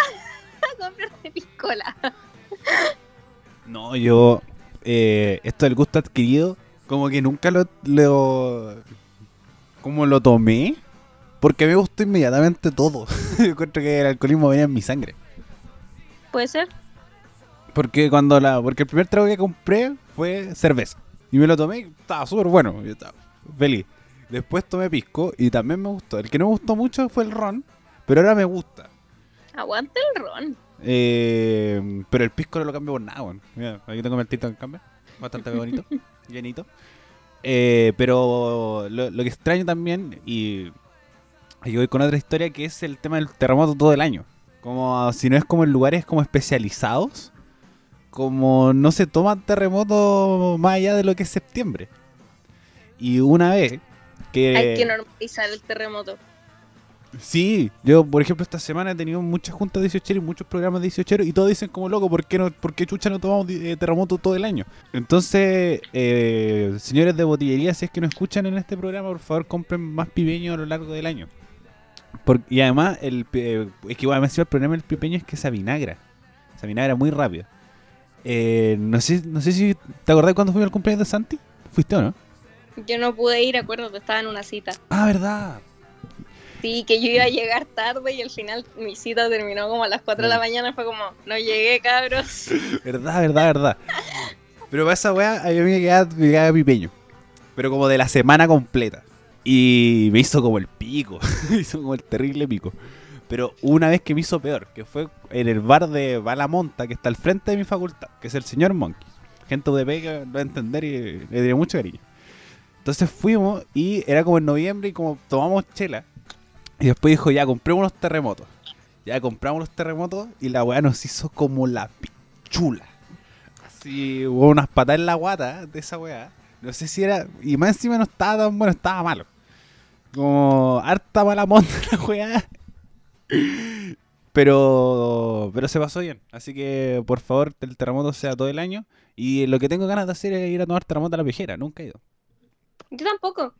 [laughs] a comprarte piscola. No, yo. eh, esto del gusto adquirido, como que nunca lo. lo como lo tomé. Porque me gustó inmediatamente todo. [laughs] Yo encuentro que el alcoholismo venía en mi sangre. ¿Puede ser? Porque cuando la. Porque el primer trago que compré fue cerveza. Y me lo tomé y estaba súper bueno. Yo estaba feliz. Después tomé pisco y también me gustó. El que no me gustó mucho fue el ron. Pero ahora me gusta. Aguanta el ron. Eh, pero el pisco no lo cambio por nada, weón. Mira, aquí tengo el tito en cambio. Bastante [laughs] bonito, llenito. Eh, pero lo, lo que extraño también, y aquí voy con otra historia, que es el tema del terremoto todo el año. Como si no es como en lugares como especializados, como no se toma terremoto más allá de lo que es septiembre. Y una vez que... Hay que normalizar el terremoto. Sí, yo por ejemplo esta semana he tenido muchas juntas de 18 y muchos programas de 18 y todos dicen como loco, ¿por qué, no, por qué chucha no tomamos eh, terremoto todo el año? Entonces, eh, señores de botillería, si es que no escuchan en este programa, por favor compren más pipeño a lo largo del año. Por- y además, el, eh, es que igual me el problema del pipeño es que se avinagra. Se avinagra muy rápido. Eh, no, sé, no sé si te acordás cuando fuimos al cumpleaños de Santi. ¿Fuiste o no? Yo no pude ir, acuerdo, estaba en una cita. Ah, verdad. Sí, que yo iba a llegar tarde y al final mi cita terminó como a las 4 de la mañana. Fue como, no llegué, cabros. [laughs] Verdad, verdad, verdad. Pero para esa weá, a mí me quedaba, me quedaba pipeño. Pero como de la semana completa. Y me hizo como el pico. [laughs] me hizo como el terrible pico. Pero una vez que me hizo peor, que fue en el bar de Balamonta, que está al frente de mi facultad, que es el señor Monkey. Gente UDP que lo va a entender y le dio mucho cariño. Entonces fuimos y era como en noviembre y como tomamos chela. Y después dijo, ya, compremos unos terremotos. Ya compramos los terremotos y la weá nos hizo como la pichula. Así, hubo unas patas en la guata de esa weá. No sé si era. Y más encima no estaba tan bueno, estaba malo. Como harta mala monta [laughs] la weá. [laughs] Pero, pero se pasó bien. Así que, por favor, el terremoto sea todo el año. Y lo que tengo ganas de hacer es ir a tomar terremoto a la viejera. Nunca he ido. Yo tampoco.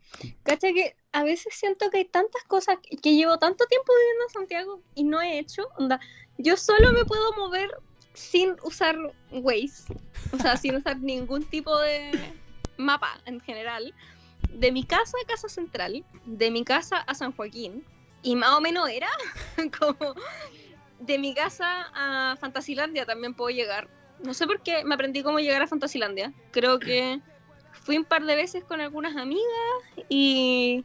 Cacha que a veces siento que hay tantas cosas que llevo tanto tiempo viviendo en Santiago y no he hecho. Onda, yo solo me puedo mover sin usar Waze. O sea, sin usar [laughs] ningún tipo de mapa en general. De mi casa a Casa Central, de mi casa a San Joaquín. Y más o menos era [laughs] como de mi casa a Fantasilandia también puedo llegar. No sé por qué me aprendí cómo llegar a Fantasilandia. Creo que fui un par de veces con algunas amigas y.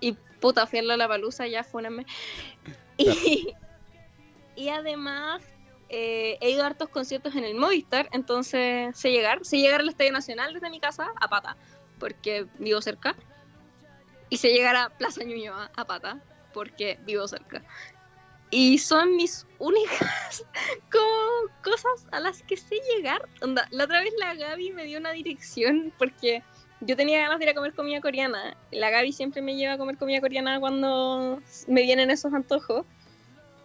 Y puta, fui a la palusa, ya fúnenme. [laughs] Y, y además eh, he ido a hartos conciertos en el Movistar, entonces sé llegar. Sé llegar al Estadio Nacional desde mi casa a pata, porque vivo cerca. Y sé llegar a Plaza Ñuñoa a pata, porque vivo cerca. Y son mis únicas [laughs] como cosas a las que sé llegar. La otra vez la Gaby me dio una dirección porque yo tenía ganas de ir a comer comida coreana. La Gaby siempre me lleva a comer comida coreana cuando me vienen esos antojos.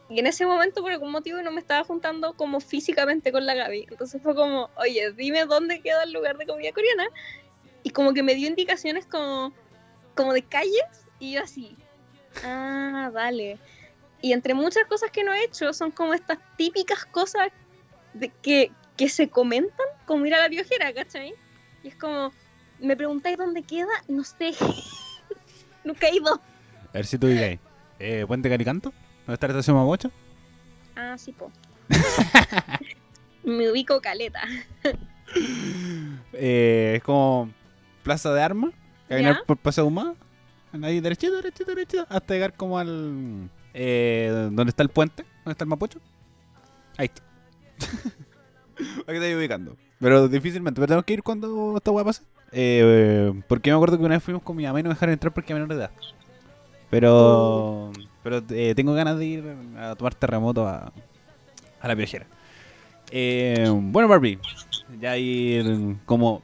Y en ese momento, por algún motivo, no me estaba juntando como físicamente con la Gaby. Entonces fue como, oye, dime dónde queda el lugar de comida coreana. Y como que me dio indicaciones como, como de calles. Y yo así, ah, vale. Y entre muchas cosas que no he hecho, son como estas típicas cosas de que, que se comentan, como ir a la viojera, ¿cachai? Y es como, me preguntáis dónde queda, no sé. [laughs] Nunca he ido. A ver si tú digas. Eh, ¿Puente Caricanto? ¿Dónde está la estación Mapocho? Ah, sí, po. me ubico caleta. [laughs] Eh, es como Plaza de Armas, caminar ¿Ya? por Paseo Humada, ahí derechito, derechito, derechito, hasta llegar como al... Eh, donde está el puente, donde está el Mapocho. Ahí está. [laughs] Que te ubicando. Pero difícilmente, pero tenemos que ir cuando esta hueá pase. Eh, porque me acuerdo que una vez fuimos con mi mamá y no me dejaron entrar porque a menor de edad. Pero, pero eh, tengo ganas de ir a tomar terremoto a, a la piojera. Eh, bueno, Barbie, ya ir como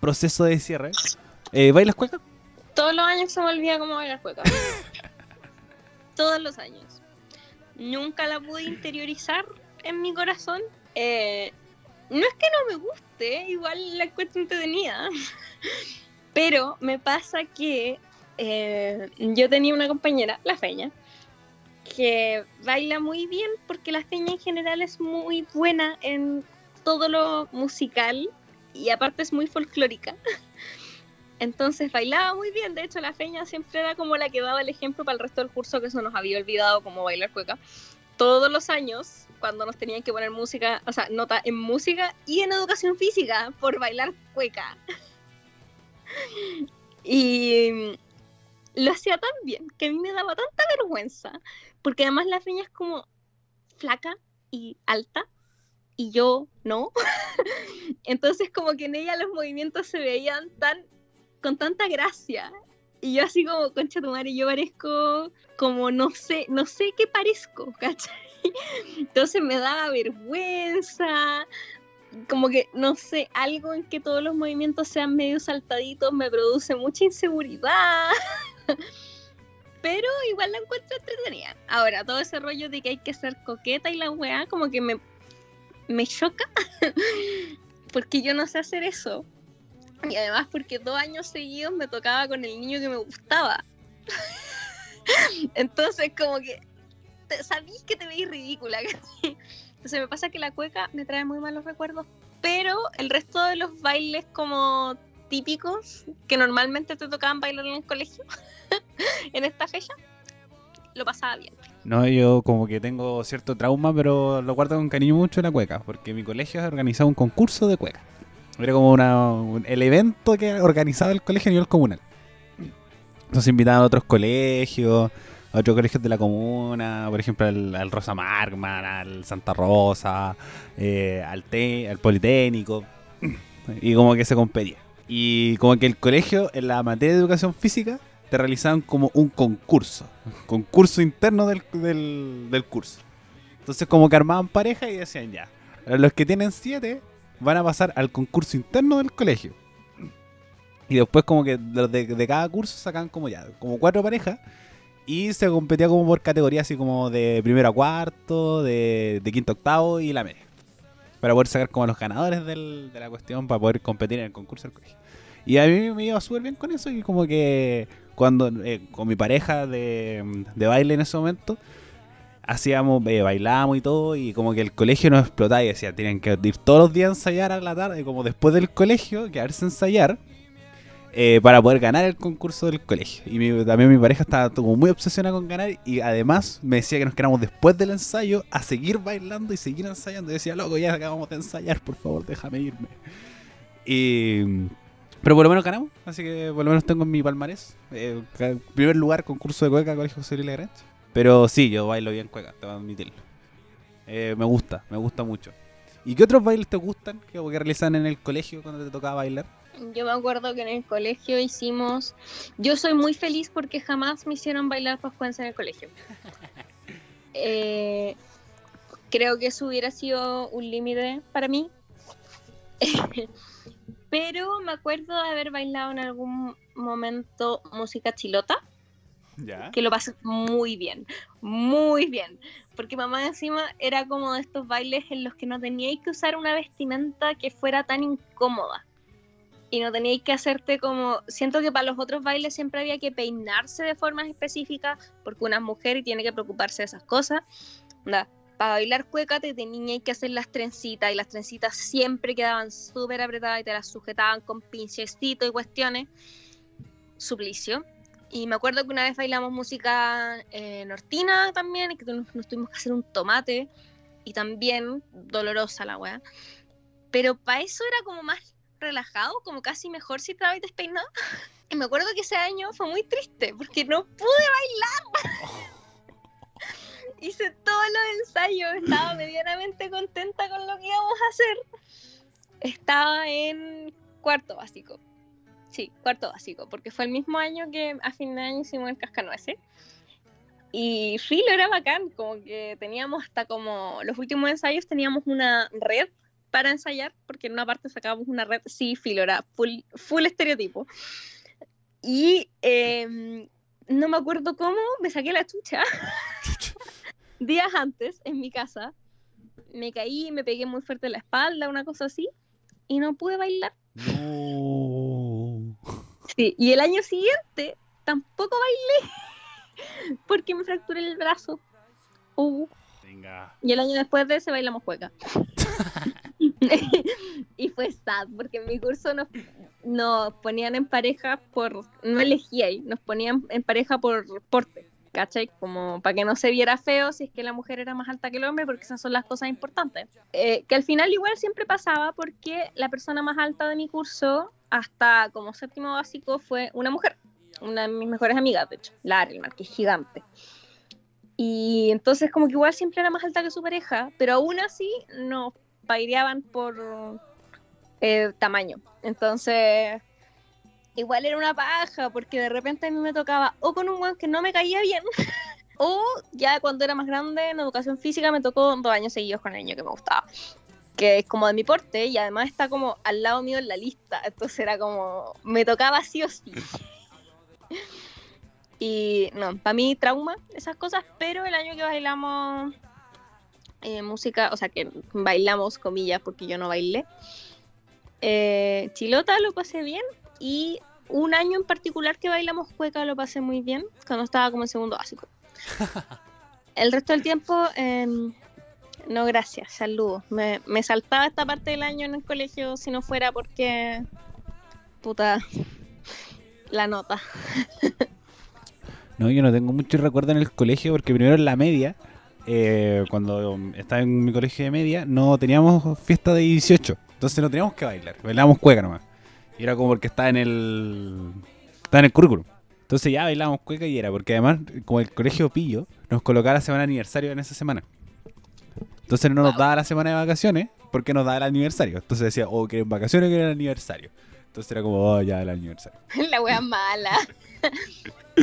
proceso de cierre. Eh, ¿Bailas cueca? Todos los años se me olvida cómo bailar cueca. [laughs] Todos los años. Nunca la pude interiorizar en mi corazón. Eh, no es que no me guste, igual la encuentro entretenida. Pero me pasa que eh, yo tenía una compañera, la Feña, que baila muy bien porque la Feña en general es muy buena en todo lo musical y aparte es muy folclórica. Entonces bailaba muy bien, de hecho la Feña siempre era como la que daba el ejemplo para el resto del curso que se nos había olvidado cómo bailar cueca. Todos los años, cuando nos tenían que poner música, o sea, nota en música y en educación física por bailar cueca. [laughs] y lo hacía tan bien que a mí me daba tanta vergüenza, porque además la Feña es como flaca y alta y yo no. [laughs] Entonces como que en ella los movimientos se veían tan con tanta gracia. Y yo así como, concha tu madre, yo parezco como no sé, no sé qué parezco, [laughs] ¿cachai? Entonces me daba vergüenza, como que, no sé, algo en que todos los movimientos sean medio saltaditos me produce mucha inseguridad. [laughs] Pero igual la encuentro entretenida. Ahora, todo ese rollo de que hay que ser coqueta y la weá, como que me, me choca. [laughs] porque yo no sé hacer eso. [laughs] Y además porque dos años seguidos me tocaba con el niño que me gustaba. [laughs] Entonces como que sabís que te veis ridícula. Entonces me pasa que la cueca me trae muy malos recuerdos. Pero el resto de los bailes como típicos que normalmente te tocaban bailar en el colegio [laughs] en esta fecha, lo pasaba bien. No, yo como que tengo cierto trauma, pero lo guardo con cariño mucho la cueca, porque mi colegio ha organizado un concurso de cueca. Era como una, un- el evento que organizaba el colegio a nivel comunal. Entonces invitaban a otros colegios, a otros colegios de la comuna, por ejemplo al, al Rosa Markman, al Santa Rosa, eh, al, Te- al Politécnico, y como que se competía. Y como que el colegio, en la materia de educación física, te realizaban como un concurso, concurso interno del, del, del curso. Entonces como que armaban pareja y decían ya, los que tienen siete van a pasar al concurso interno del colegio. Y después como que de, de cada curso sacan como ya, como cuatro parejas. Y se competía como por categoría, así como de primero a cuarto, de, quinto a octavo y la media. Para poder sacar como los ganadores del- de la cuestión, para poder competir en el concurso del colegio. Y a mí me iba súper bien con eso y como que cuando eh, con mi pareja de baile en ese momento, hacíamos, eh, bailábamos y todo, y como que el colegio nos explotaba y decía, tienen que ir todos los días a ensayar a la tarde, como después del colegio, quedarse a ensayar, eh, para poder ganar el concurso del colegio. Y mi- también mi pareja estaba como muy obsesionada con ganar, y además me decía que nos quedáramos después del ensayo a seguir bailando y seguir ensayando. Y decía, loco, ya acabamos de ensayar, por favor, déjame irme. Y... Pero por lo menos ganamos, así que por lo menos tengo en mi palmarés. eh, primer lugar, concurso de cueca, Colegio José Luis Lagrange. Pero sí, yo bailo bien cueca, te voy a admitirlo. Eh, me gusta, me gusta mucho. ¿Y qué otros bailes te gustan que, que realizan en el colegio cuando te tocaba bailar? Yo me acuerdo que en el colegio hicimos. Yo soy muy feliz porque jamás me hicieron bailar pascuenza en el colegio. [laughs] Eh, creo que eso hubiera sido un límite para mí. [laughs] Pero me acuerdo de haber bailado en algún momento música chilota, Ya. que lo pasé muy bien, muy bien. Porque mamá encima era como de estos bailes en los que no teníais que usar una vestimenta que fuera tan incómoda y no teníais que hacerte como. Siento que para los otros bailes siempre había que peinarse de formas específicas, porque una mujer y tiene que preocuparse de esas cosas. Onda, para bailar cueca te teníais que hacer las trencitas, y las trencitas siempre quedaban súper apretadas y te las sujetaban con pinchecito y cuestiones. Suplicio. Y me acuerdo que una vez bailamos música eh, nortina también, que nos, nos tuvimos que hacer un tomate, y también dolorosa la weá. Pero para eso era como más relajado, como casi mejor si estaba despeinado. [laughs] Y me acuerdo que ese año fue muy triste porque no pude bailar. [laughs] Hice todos los ensayos, estaba medianamente contenta con lo que íbamos a hacer. Estaba en cuarto básico. Sí, cuarto básico, porque fue el mismo año que a fin de año hicimos el cascanueces. Y filo era bacán, como que teníamos hasta como los últimos ensayos teníamos una red para ensayar, porque en una parte sacábamos una red, sí, filo, era full, full estereotipo. Y eh, no me acuerdo cómo, me saqué la chucha [laughs] días antes en mi casa. Me caí, me pegué muy fuerte en la espalda, una cosa así, y no pude bailar. No. Sí, y el año siguiente tampoco bailé, [laughs] porque me fracturé el brazo. Uh. Venga. Y el año después de ese bailamos cueca. [laughs] y fue sad, porque en mi curso nos, nos ponían en pareja por. No elegía ahí, nos ponían en pareja por porte, ¿cachai? Como para que no se viera feo si es que la mujer era más alta que el hombre, porque esas son las cosas importantes. Eh, que al final igual siempre pasaba porque la persona más alta de mi curso, hasta como séptimo básico, fue una mujer. Una de mis mejores amigas, de hecho, la que es gigante. Y entonces como que igual siempre era más alta que su pareja, pero aún así nos baileaban por eh, tamaño. Entonces igual era una paja, porque de repente a mí me tocaba o con un weón que no me caía bien, [laughs] o ya cuando era más grande en educación física me tocó dos años seguidos con el niño que me gustaba. Que es como de mi porte y además está como al lado mío en la lista. Entonces era como, me tocaba sí o sí. Y no, para mí trauma esas cosas, pero el año que bailamos eh, música, o sea que bailamos comillas porque yo no bailé, eh, Chilota lo pasé bien y un año en particular que bailamos cueca lo pasé muy bien cuando estaba como en segundo básico. [laughs] El resto del tiempo, eh, no gracias, saludos. Me, me saltaba esta parte del año en el colegio si no fuera porque, puta, la nota. [laughs] No, yo no tengo mucho recuerdo en el colegio porque primero en la media, eh, cuando estaba en mi colegio de media, no teníamos fiesta de 18. Entonces no teníamos que bailar, bailábamos cueca nomás. Y era como porque estaba en el. Estaba en el currículum. Entonces ya bailábamos cueca y era, porque además, como el colegio pillo, nos colocaba la semana aniversario en esa semana. Entonces no nos Wow. daba la semana de vacaciones porque nos daba el aniversario. Entonces decía, oh, quieren vacaciones o quieren aniversario. Entonces era como, oh, ya el aniversario. [laughs] La wea mala. [laughs]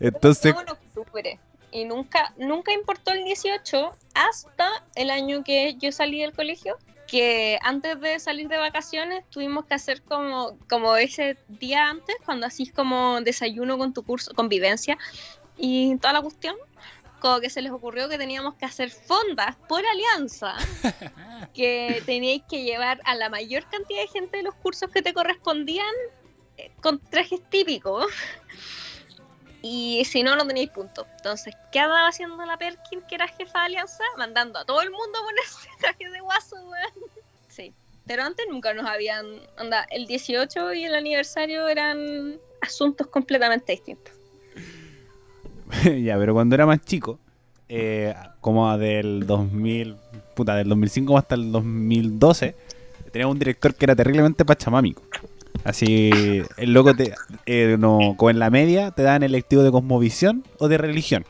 Entonces, en octubre. Y nunca, nunca importó el 18 hasta el año que yo salí del colegio. Que antes de salir de vacaciones tuvimos que hacer como, como ese día antes, cuando hacís como desayuno con tu curso, convivencia y toda la cuestión. Como que se les ocurrió que teníamos que hacer fondas por alianza, [laughs] que teníais que llevar a la mayor cantidad de gente de los cursos que te correspondían eh, con trajes típicos. Y si no, no tenéis punto. Entonces, ¿qué andaba haciendo la Perkin, que era jefa de alianza? Mandando a todo el mundo a ponerse [laughs] traje de guaso, weón. Sí. Pero antes nunca nos habían. Anda, el 18 y el aniversario eran asuntos completamente distintos. [laughs] ya, pero cuando era más chico, eh, como del 2000, puta, del 2005 hasta el 2012, teníamos un director que era terriblemente pachamámico. Así, el loco, te, eh, no, como en la media, te dan electivo de cosmovisión o de religión.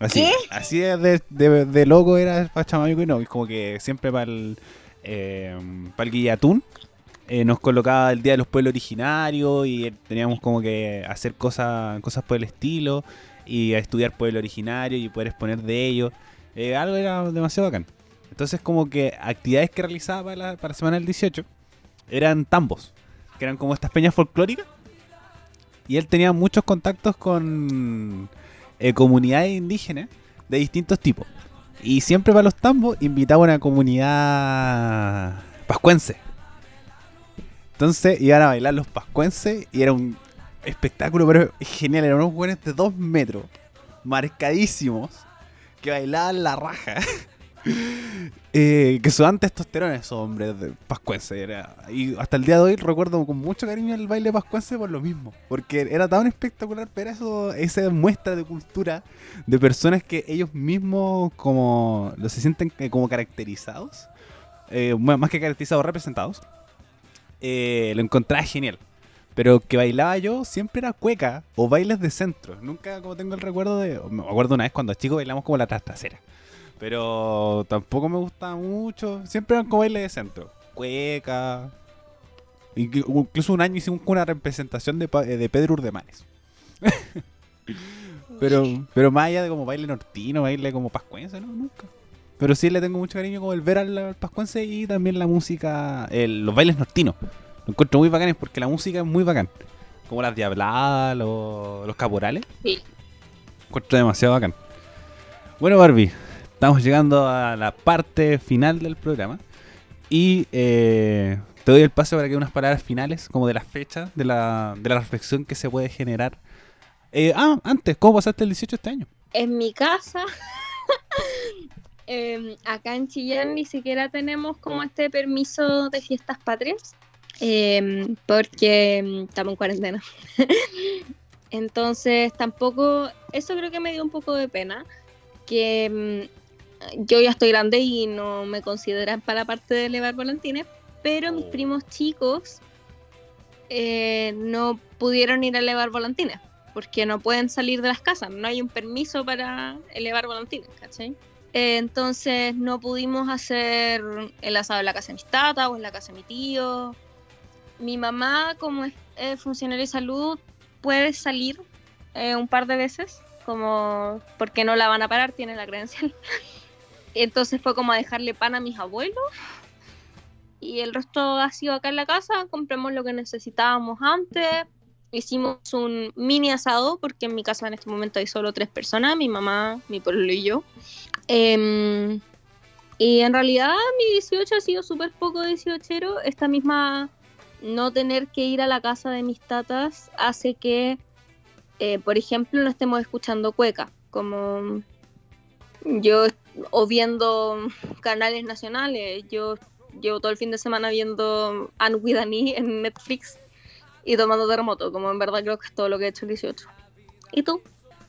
Así, ¿Qué? así de, de, de- de loco era pachamámico y no, es como que siempre para el, eh, para el guillatún eh, nos colocaba el Día de los Pueblos Originarios y eh, teníamos como que hacer cosas, cosas por el estilo y estudiar pueblo originario y poder exponer de ello. Eh, algo era demasiado bacán. Entonces como que actividades que realizaba para la, para la semana del 18 eran tambos, que eran como estas peñas folclóricas. Y él tenía muchos contactos con eh, comunidades indígenas de distintos tipos. Y siempre para los tambos invitaba a una comunidad pascuense. Entonces iban a bailar los pascuenses y era un espectáculo, pero genial. Eran unos buenos de dos metros, marcadísimos, que bailaban la raja. [laughs] Eh, que sudaban testosterona esos hombres de. Era, y hasta el día de hoy recuerdo con mucho cariño el baile pascuense por lo mismo. Porque era tan espectacular ver eso, esa muestra de cultura de personas que ellos mismos como se sienten eh, como caracterizados. eh, más que caracterizados, representados. Eh, lo encontraba genial. Pero que bailaba yo siempre era cueca o bailes de centro. Nunca como tengo el recuerdo de... Me acuerdo una vez cuando chico bailamos como la trastasera. Pero tampoco me gustaba mucho. Siempre eran como bailes de centro. Cueca. Inclu- Incluso un año hicimos una representación de, pa- de Pedro Urdemanes. [laughs] pero, pero más allá de como baile nortino, baile como pascuense, no, nunca. Pero sí le tengo mucho cariño como el ver al, al pascuense y también la música, el- los bailes nortinos. Lo encuentro muy bacanes porque la música es muy bacán. Como las diabladas, los, los caporales. Sí. Encuentro demasiado bacán. Bueno, Barbie, estamos llegando a la parte final del programa. Y eh, te doy el paso para que unas palabras finales, como de la fecha, de la, de la reflexión que se puede generar. Eh, ah, antes, ¿cómo pasaste el 18 este año? En mi casa, em, acá en Chillán ni siquiera tenemos como este permiso de fiestas patrias, em, porque em, estamos en cuarentena. [laughs] Entonces tampoco, eso creo que me dio un poco de pena, que yo ya estoy grande y no me consideran para la parte de elevar volantines, pero mis Oh. primos chicos eh, no pudieron ir a elevar volantines porque no pueden salir de las casas, no hay un permiso para elevar volantines, ¿cachai? Eh, entonces no pudimos hacer el asado en la casa de mis tatas o en la casa de mi tío. Mi mamá, como es funcionaria de salud, puede salir eh, un par de veces, como porque no la van a parar, tiene la credencial. [laughs] Entonces fue como a dejarle pan a mis abuelos. Y el resto ha sido acá en la casa, compramos lo que necesitábamos antes, hicimos un mini asado, porque en mi casa en este momento hay solo tres personas, mi mamá, mi pueblo y yo. Em, y en realidad mi 18 ha sido súper poco 18. Esta misma no tener que ir a la casa de mis tatas hace que, eh, por ejemplo, no estemos escuchando cueca, como yo o viendo canales nacionales. Yo llevo todo el fin de semana viendo Anne with E en Netflix y tomando terremoto, como en verdad creo que es todo lo que he hecho el 18. ¿Y tú?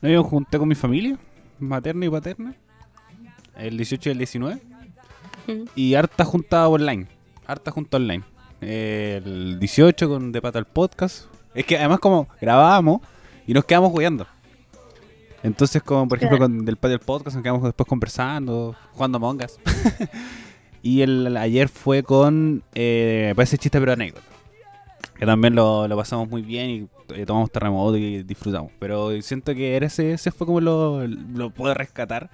No, yo junté con mi familia, materna y paterna, el 18 y el 19. Mm. Y harta junta online. Harta junta online. El 18 con De Pata el Podcast. Es que además como grabábamos, Y nos quedamos jugando. Entonces, como por ejemplo con del patio del podcast, nos quedamos después conversando, jugando mongas. [laughs] y el, ayer fue con, eh, parece chiste pero anécdota. Que también lo, lo pasamos muy bien y eh, tomamos terremoto y disfrutamos. Pero siento que ese, ese fue como lo, lo puedo rescatar.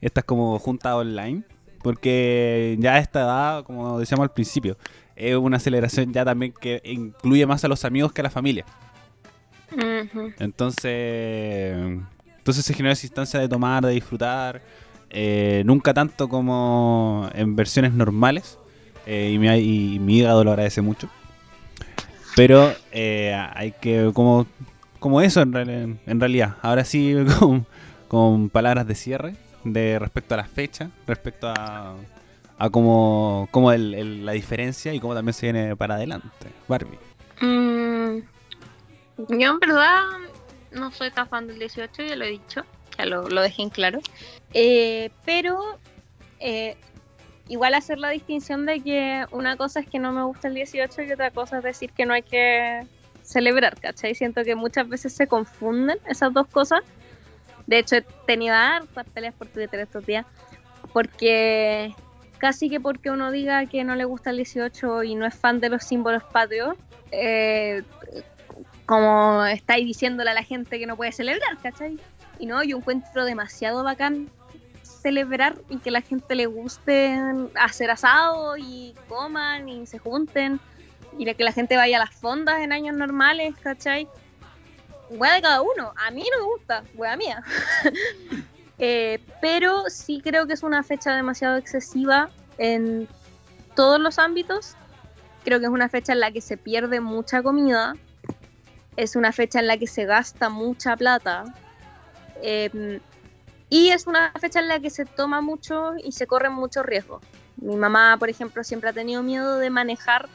Estas como juntas online. Porque ya a esta edad, como decíamos al principio, es una celebración ya también que incluye más a los amigos que a la familia. Entonces, entonces se genera esa instancia de tomar, de disfrutar. Eh, nunca tanto como en versiones normales. Eh, y, mi, mi, hígado lo agradece mucho. Pero eh, hay que, como, como eso en, en realidad. Ahora sí, [laughs] con, con, palabras de cierre de respecto a la fecha, respecto a, a cómo, cómo el, la diferencia y cómo también se viene para adelante. Barbie. Mm, yo en verdad no soy tan fan del 18, ya lo he dicho, ya lo, lo dejé en claro. Eh, pero eh, igual hacer la distinción de que una cosa es que no me gusta el 18 y otra cosa es decir que no hay que celebrar, ¿cachai? Siento que muchas veces se confunden esas dos cosas. De hecho, he tenido hartas peleas por Twitter estos días, porque casi que porque uno diga que no le gusta el 18 y no es fan de los símbolos patrios, eh, como estáis diciéndole a la gente que no puede celebrar, ¿cachai? Y no, yo encuentro demasiado bacán celebrar y que la gente le guste hacer asado y coman y se junten y que la gente vaya a las fondas en años normales, ¿cachai? Wea de cada uno, a mí no me gusta, wea mía. [laughs] eh, pero sí creo que es una fecha demasiado excesiva en todos los ámbitos. Creo que es una fecha en la que se pierde mucha comida, es una fecha en la que se gasta mucha plata. Eh, y es una fecha en la que se toma mucho y se corren muchos riesgos. Mi mamá, por ejemplo, siempre ha tenido miedo de manejar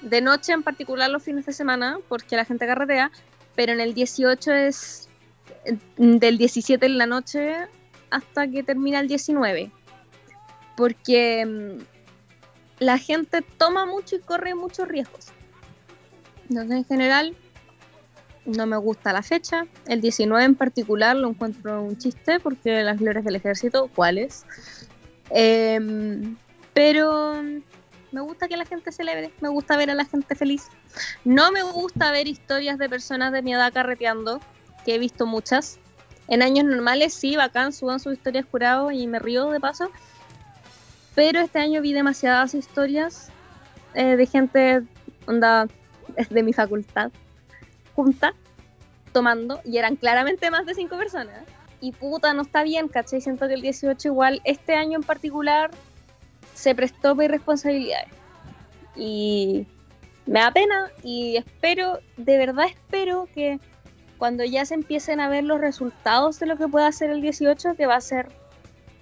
de noche, en particular los fines de semana, porque la gente carretea, pero en el 18 es del 17 en la noche hasta que termina el 19. Porque mm, la gente toma mucho y corre muchos riesgos. Entonces, en general, no me gusta la fecha. El 19 en particular lo encuentro un chiste porque las glorias del ejército, ¿cuáles? Em, pero me gusta que la gente celebre, me gusta ver a la gente feliz. No me gusta ver historias de personas de mi edad carreteando, que he visto muchas. En años normales sí, bacán, suban sus historias curados y me río de paso. Pero este año vi demasiadas historias eh, de gente de mi facultad junta tomando y eran claramente más de cinco personas. Y puta, no está bien, ¿cachai? Siento que el 18 igual, este año en particular, se prestó por irresponsabilidades. Y me da pena y espero, de verdad espero que cuando ya se empiecen a ver los resultados de lo que pueda hacer el 18, que va a ser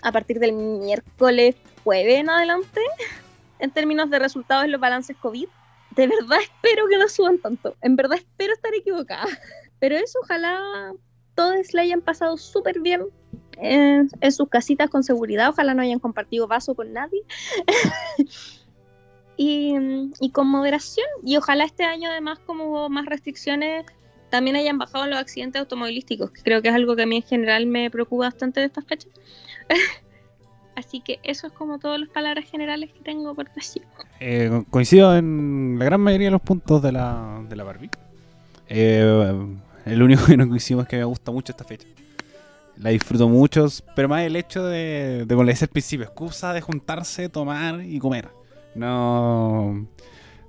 a partir del miércoles, jueves en adelante, [laughs] en términos de resultados en los balances COVID, de verdad espero que no suban tanto. En verdad espero estar equivocada. [laughs] Pero eso, ojalá todos le hayan pasado súper bien en, sus casitas con seguridad. Ojalá no hayan compartido vaso con nadie. [laughs] y, con moderación. Y ojalá este año, además, como hubo más restricciones, también hayan bajado los accidentes automovilísticos, que creo que es algo que a mí en general me preocupa bastante de estas fechas. [laughs] Así que eso es como todas las palabras generales que tengo por decir. Eh, coincido en la gran mayoría de los puntos de la, de la Barbie. Eh, el único que no coincidimos es que me gusta mucho esta fecha. La disfruto mucho, pero más el hecho de, de como le decía al principio, excusa de juntarse, tomar y comer. No.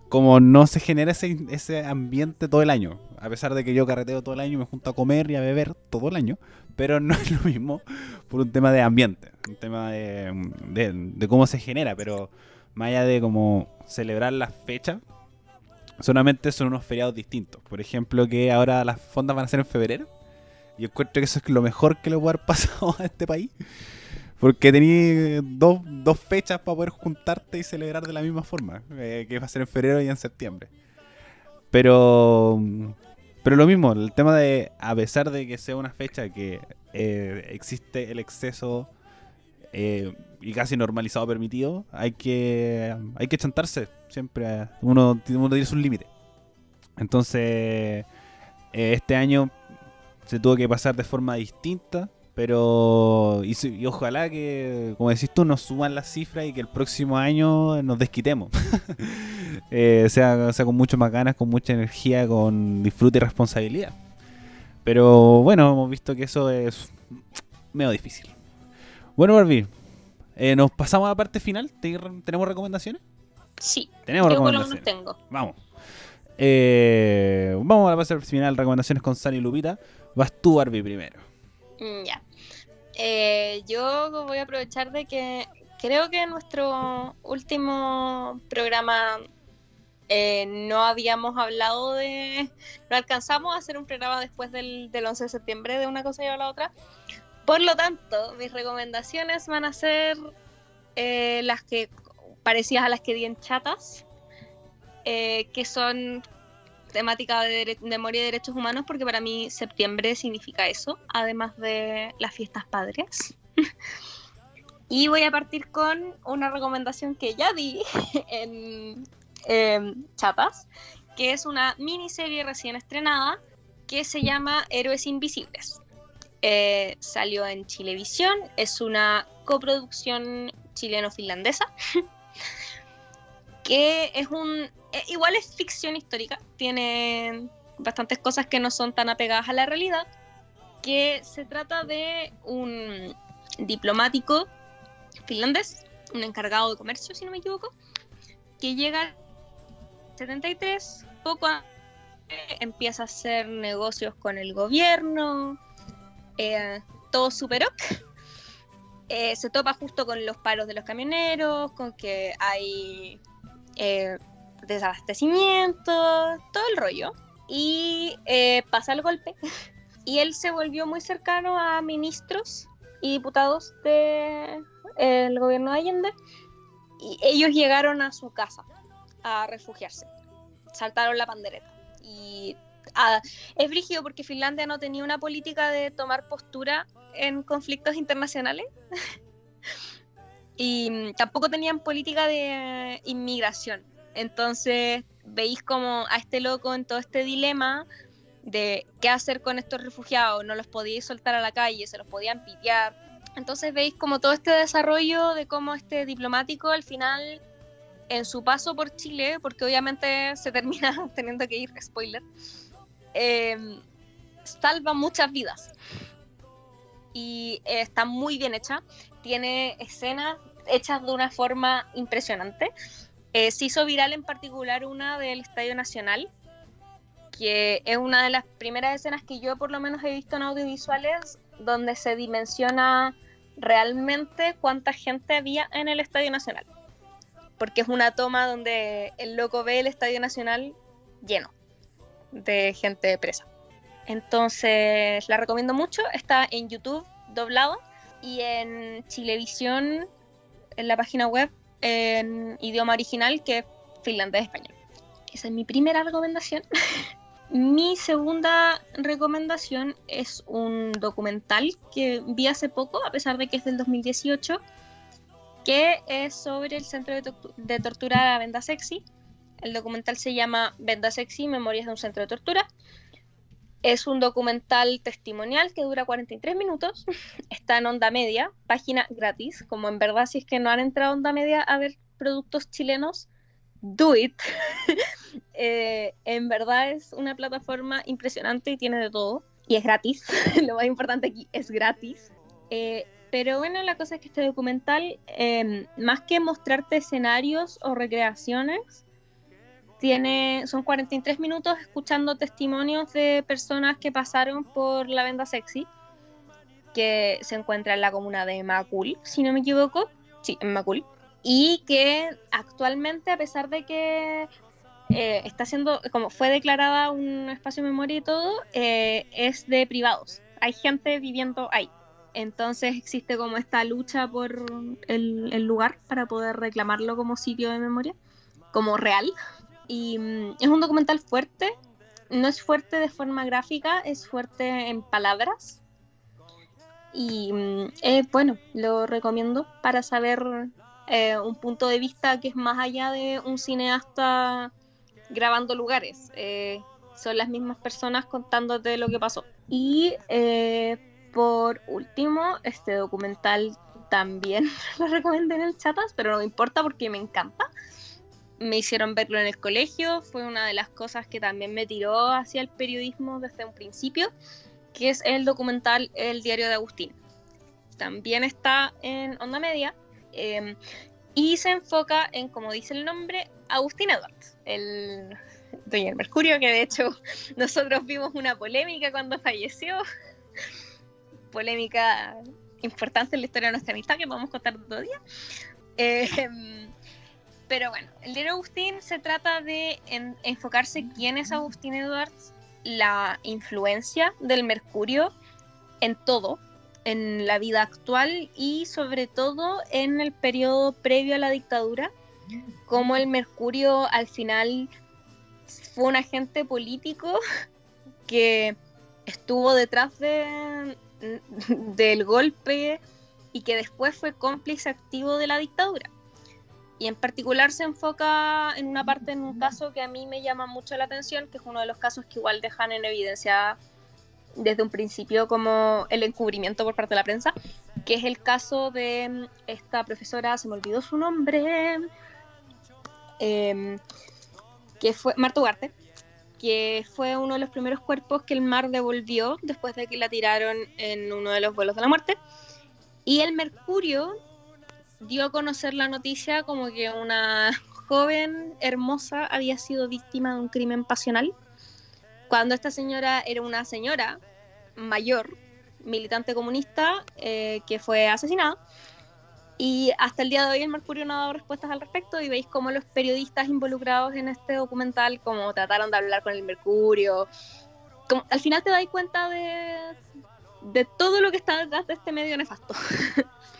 Como no se genera ese, ese ambiente todo el año. A pesar de que yo carreteo todo el año y me junto a comer y a beber todo el año pero no [laughs] es lo mismo por un tema de ambiente, un tema de, cómo se genera, pero más allá de cómo celebrar las fechas, solamente son unos feriados distintos. Por ejemplo, que ahora las fondas van a ser en febrero. Y encuentro que eso es lo mejor que le puede haber [laughs] pasado a este país. Porque tenéis dos, dos, fechas para poder juntarte y celebrar de la misma forma. Eh, que va a ser en febrero y en septiembre. Pero pero lo mismo, el tema de, a pesar de que sea una fecha que eh, existe el exceso eh, y casi normalizado permitido, hay que hay que chantarse siempre. Uno, uno tiene su límite. Entonces, este año se tuvo que pasar de forma distinta. Pero, y, ojalá que, como decís tú, nos suban las cifras y que el próximo año nos desquitemos. [laughs] [laughs] Eh, sea, sea con mucho más ganas, con mucha energía, con disfrute y responsabilidad. Pero bueno, hemos visto que eso es medio difícil. Bueno, Barbie, eh, nos pasamos a la parte final. ¿Te- ¿Tenemos recomendaciones? Sí, Tenemos yo por lo menos recomendaciones. tengo. Vamos. Eh, vamos a la parte final, recomendaciones con Sani y Lupita. Vas tú, Barbie, primero. Mm, Ya. Eh, yo voy a aprovechar de que creo que en nuestro último programa eh, no habíamos hablado de... No alcanzamos a hacer un programa después del, del 11 de septiembre de una cosa y a la otra. Por lo tanto, mis recomendaciones van a ser eh, las que parecidas a las que di en chatas, que son temática de memoria y derechos humanos, porque para mí septiembre significa eso, además de las fiestas padres. [laughs] y voy a partir con una recomendación que ya di [laughs] en em, chatas, que es una miniserie recién estrenada que se llama Héroes Invisibles. Eh, salió en Chilevisión, es una coproducción chileno-finlandesa, [laughs] que es un... eh, igual es ficción histórica, tiene bastantes cosas que no son tan apegadas a la realidad, que se trata de un diplomático finlandés, un encargado de comercio, si no me equivoco, que llega al 73, poco a- empieza a hacer negocios con el gobierno, eh, todo super ok. Eh, se topa justo con los paros de los camioneros, con que hay eh, desabastecimiento, todo el rollo. Y eh, pasa el golpe. [laughs] Y él se volvió muy cercano a ministros y diputados del gobierno de Allende. Y ellos llegaron a su casa a refugiarse. Saltaron la pandereta. Y ah, es brígido porque Finlandia no tenía una política de tomar postura en conflictos internacionales. [laughs] y mm, tampoco tenían política de inmigración. Entonces veis como a este loco en todo este dilema de qué hacer con estos refugiados, no los podíais soltar a la calle, se los podían pitear. Entonces veis como todo este desarrollo de cómo este diplomático al final, en su paso por Chile, porque obviamente se termina [laughs] teniendo que ir, spoiler, eh, salva muchas vidas. Y eh, está muy bien hecha, tiene escenas hechas de una forma impresionante. Eh, se hizo viral en particular una del Estadio Nacional, que es una de las primeras escenas que yo por lo menos he visto en audiovisuales donde se dimensiona realmente cuánta gente había en el Estadio Nacional. Porque es una toma donde el loco ve el Estadio Nacional lleno de gente presa. Entonces la recomiendo mucho. Está en YouTube doblada y en Chilevisión, en la página web, en idioma original, que es finlandés-español. Esa es mi primera recomendación. [laughs] Mi segunda recomendación es un documental que vi hace poco, a pesar de que es del 2018, que es sobre el centro de, tortu- de tortura Venda Sexy. El documental se llama Venda Sexy, Memorias de un centro de tortura. Es un documental testimonial que dura 43 minutos. [laughs] Está en Onda Media, página gratis. Como en verdad, si es que no han entrado a Onda Media a ver productos chilenos, do it. [laughs] Eh, en verdad es una plataforma impresionante y tiene de todo. Y es gratis. [laughs] Lo más importante aquí es gratis. Eh, pero bueno, la cosa es que este documental, eh, más que mostrarte escenarios o recreaciones, tiene, son 43 minutos escuchando testimonios de personas que pasaron por la venda sexy, que se encuentra en la comuna de Macul, si no me equivoco. Sí, en Macul. Y que actualmente, a pesar de que eh, está siendo, como fue declarada un espacio de memoria y todo, eh, es de privados. Hay gente viviendo ahí. Entonces existe como esta lucha por el, el lugar para poder reclamarlo como sitio de memoria, como real. Y mm, es un documental fuerte, no es fuerte de forma gráfica, es fuerte en palabras. Y mm, eh, bueno, lo recomiendo para saber eh, un punto de vista que es más allá de un cineasta grabando lugares. Eh, son las mismas personas contándote lo que pasó. Y eh, por último, este documental también [laughs] lo recomendé en el chatas, pero no me importa porque me encanta. Me hicieron verlo en el colegio, fue una de las cosas que también me tiró hacia el periodismo desde un principio, que es el documental El diario de Agustín. También está en Onda Media em, y se enfoca en, como dice el nombre, Agustín Edwards, el Doña Mercurio, que de hecho [laughs] nosotros vimos una polémica cuando falleció, [laughs] polémica importante en la historia de nuestra amistad que podemos contar otro día. Em, pero bueno, el diario Agustín se trata de enfocarse quién es Agustín Edwards, la influencia del Mercurio en todo, en la vida actual y sobre todo en el periodo previo a la dictadura, como el Mercurio al final fue un agente político [laughs] que estuvo detrás de, del golpe y que después fue cómplice activo de la dictadura. Y en particular se enfoca en una parte, en un caso que a mí me llama mucho la atención, que es uno de los casos que igual dejan en evidencia desde un principio como el encubrimiento por parte de la prensa, que es el caso de esta profesora, se me olvidó su nombre, em, que fue Marta Ugarte, que fue uno de los primeros cuerpos que el mar devolvió después de que la tiraron en uno de los vuelos de la muerte. Y el Mercurio dio a conocer la noticia como que una joven hermosa había sido víctima de un crimen pasional, cuando esta señora era una señora mayor, militante comunista, eh, que fue asesinada. Y hasta el día de hoy el Mercurio no ha dado respuestas al respecto y veis cómo los periodistas involucrados en este documental como trataron de hablar con el Mercurio. Como, al final te das cuenta de, de todo lo que está detrás de este medio nefasto. [laughs]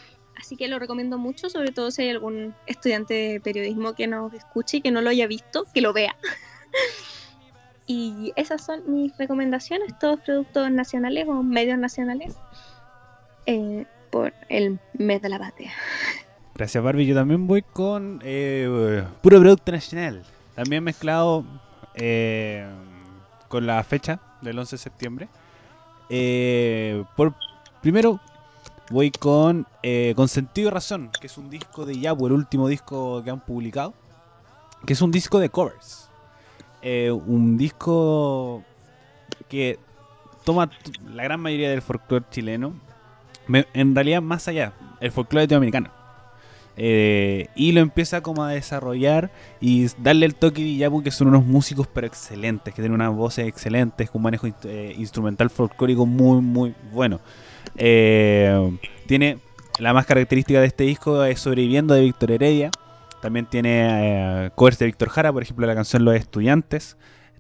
Así que lo recomiendo mucho, sobre todo si hay algún estudiante de periodismo que nos escuche y que no lo haya visto, que lo vea. [laughs] y esas son mis recomendaciones, todos productos nacionales o medios nacionales. Eh, por el mes de la patria. Gracias Barbie, yo también voy con eh, puro producto nacional, también mezclado eh, con la fecha del 11 de septiembre. Por primero voy con con sentido y razón, que es un disco de Yabu, el último disco que han publicado, que es un disco de covers, un disco que toma la gran mayoría del folclore chileno en realidad más allá, el folclore latinoamericano. Eh, y lo empieza como a desarrollar y darle el toque de Yapu, que son unos músicos pero excelentes, que tienen unas voces excelentes, con un manejo eh, instrumental folclórico muy, muy bueno. Eh, tiene la más característica de este disco es Sobreviviendo de Víctor Heredia. También tiene covers de Víctor Jara, por ejemplo, la canción Los Estudiantes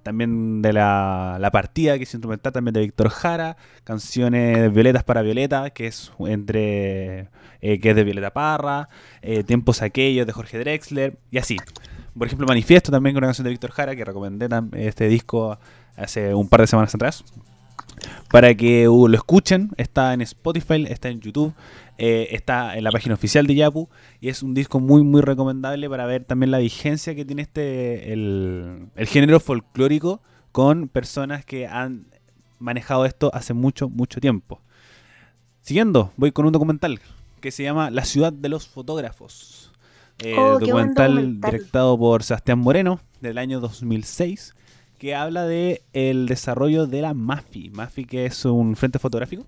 también de la, la, partida que es instrumental también de Víctor Jara, canciones Violetas para Violeta, que es entre eh, que es de Violeta Parra, eh, Tiempos Aquellos de Jorge Drexler, y así. Por ejemplo, Manifiesto también con una canción de Víctor Jara, que recomendé este disco hace un par de semanas atrás. Para que uh, lo escuchen, está en Spotify, está en YouTube, eh, está en la página oficial de Yapu y es un disco muy muy recomendable para ver también la vigencia que tiene este el, género folclórico con personas que han manejado esto hace mucho mucho tiempo. Siguiendo, voy con un documental que se llama La ciudad de los fotógrafos. Eh, oh, documental, directado por Sebastián Moreno del año 2006 que habla de el desarrollo de la MAFI. MAFI que es un frente fotográfico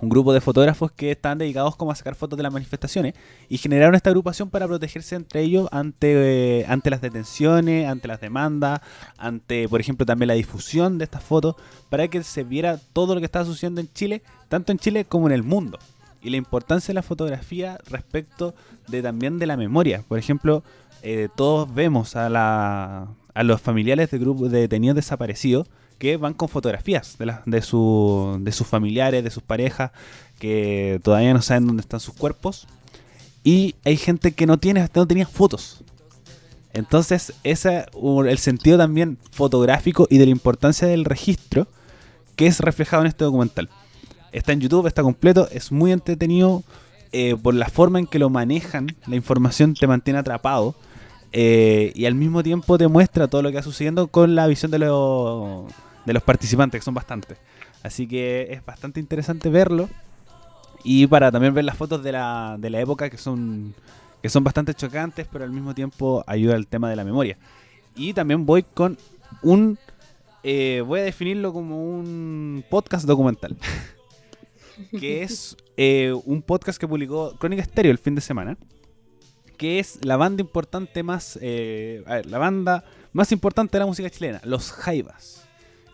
un grupo de fotógrafos que están dedicados como a sacar fotos de las manifestaciones y generaron esta agrupación para protegerse entre ellos ante, eh, ante las detenciones, ante las demandas, ante, por ejemplo, también la difusión de estas fotos, para que se viera todo lo que estaba sucediendo en Chile, tanto en Chile como en el mundo. Y la importancia de la fotografía respecto de también de la memoria. Por ejemplo, eh, todos vemos a, la, a los familiares de grupos de detenidos desaparecidos que van con fotografías de, de, de sus familiares, de sus parejas, que todavía no saben dónde están sus cuerpos. Y hay gente que no tiene, no tenía fotos. Entonces, ese el sentido también fotográfico y de la importancia del registro que es reflejado en este documental. Está en YouTube, está completo, es muy entretenido eh, por la forma en que lo manejan, la información te mantiene atrapado eh, y al mismo tiempo te muestra todo lo que va sucediendo con la visión de los de los participantes, que son bastantes. Así que es bastante interesante verlo. Y para también ver las fotos de la, de la época que son, que son bastante chocantes, pero al mismo tiempo ayuda al tema de la memoria. Y también voy con un... eh, voy a definirlo como un podcast documental. [laughs] que es eh, un podcast que publicó Crónica Estéreo el fin de semana. Que es la banda importante más... eh, la banda más importante de la música chilena, Los Jaivas.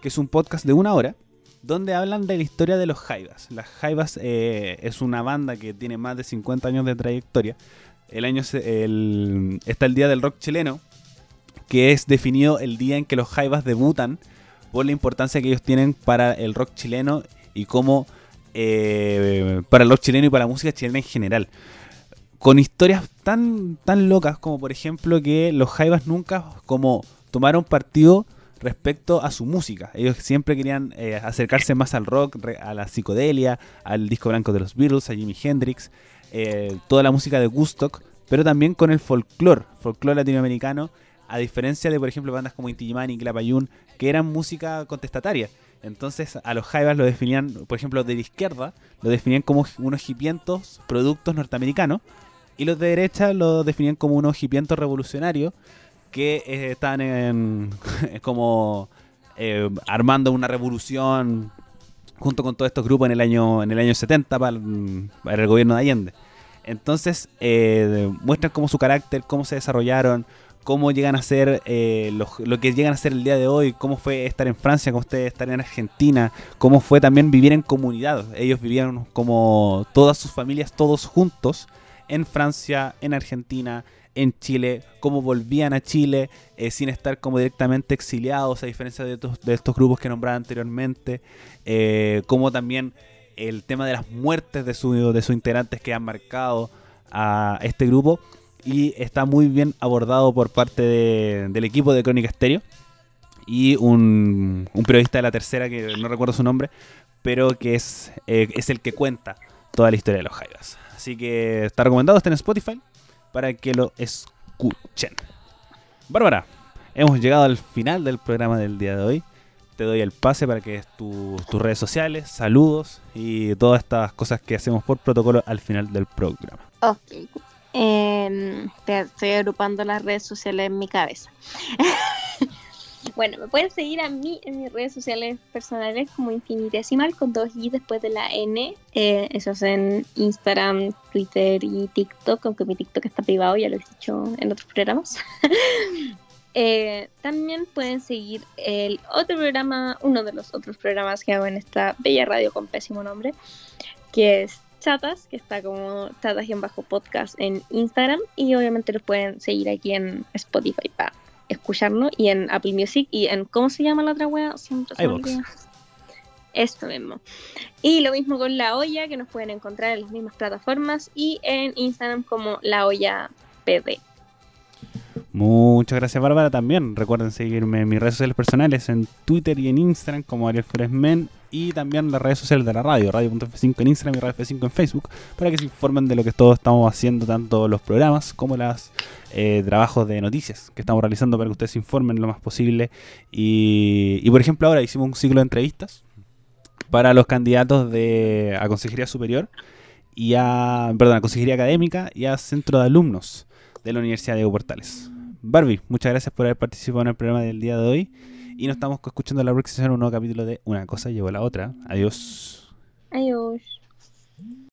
Que es un podcast de una hora donde hablan de la historia de los Jaivas. Las Jaivas eh, es una banda que tiene más de 50 años de trayectoria. El año el- está el Día del Rock Chileno, que es definido el día en que los Jaivas debutan por la importancia que ellos tienen para el rock chileno y cómo eh, para el rock chileno y para la música chilena en general. Con historias tan, tan locas como por ejemplo que los Jaivas nunca como tomaron partido respecto a su música. Ellos siempre querían eh, acercarse más al rock, a la psicodelia, al disco blanco de los Beatles, a Jimi Hendrix, eh, toda la música de Woodstock, pero también con el folclore, folclore latinoamericano, a diferencia de, por ejemplo, bandas como Inti Illimani y Clapayún, que eran música contestataria. Entonces a los Jaivas lo definían, por ejemplo, de la izquierda, lo definían como unos hipientos productos norteamericanos, y los de derecha lo definían como unos hipientos revolucionarios que eh, están en, [laughs] como eh, armando una revolución junto con todos estos grupos en el año en el año 70 para el, gobierno de Allende. Entonces eh, muestran cómo su carácter, cómo se desarrollaron, cómo llegan a ser eh, lo, lo que llegan a ser el día de hoy, cómo fue estar en Francia, cómo fue estar en Argentina, cómo fue también vivir en comunidad. Ellos vivían como todas sus familias, todos juntos, en Francia, en Argentina, en Chile, cómo volvían a Chile eh, sin estar como directamente exiliados, a diferencia de estos, grupos que nombraba anteriormente, eh, cómo también el tema de las muertes de, su, de sus integrantes que han marcado a este grupo y está muy bien abordado por parte de- del equipo de Crónica Estéreo y un, un periodista de la tercera que no recuerdo su nombre, pero que es, eh, es el que cuenta toda la historia de los Jaivas. Así que está recomendado, está en Spotify para que lo escuchen. Bárbara, hemos llegado al final del programa del día de hoy. Te doy el pase para que tu- tus redes sociales, saludos y todas estas cosas que hacemos por protocolo al final del programa. Ok. Espera, estoy agrupando las redes sociales en mi cabeza. [laughs] bueno, me pueden seguir a mí en mis redes sociales personales como infinitesimal con dos i después de la n. Eh, eso es en Instagram, Twitter y TikTok, aunque mi TikTok está privado, ya lo he dicho en otros programas. [laughs] Eh, también pueden seguir el otro programa, uno de los otros programas que hago en esta bella radio con pésimo nombre, que es Chatas, que está como chatas-podcast en Instagram y obviamente los pueden seguir aquí en Spotify para escucharnos y en Apple Music y en ¿cómo se llama la otra wea? Siempre. Esto mismo. Y lo mismo con La Olla, que nos pueden encontrar en las mismas plataformas y en Instagram como La Olla PD. Muchas gracias, Bárbara. También recuerden seguirme en mis redes sociales personales, en Twitter y en Instagram como Ariel Fresmen y también las redes sociales de la radio, radio.f5 en Instagram y radio F5 en Facebook, para que se informen de lo que todos estamos haciendo, tanto los programas como los trabajos de noticias que estamos realizando para que ustedes se informen lo más posible. Y, y, por ejemplo, ahora hicimos un ciclo de entrevistas para los candidatos de a Consejería Superior y a, perdón, a Consejería Académica y a Centro de Alumnos de la Universidad de Portales. Barbie, muchas gracias por haber participado en el programa del día de hoy. Y nos estamos escuchando la próxima semana un nuevo capítulo de Una cosa llevó a la otra. Adiós. Adiós.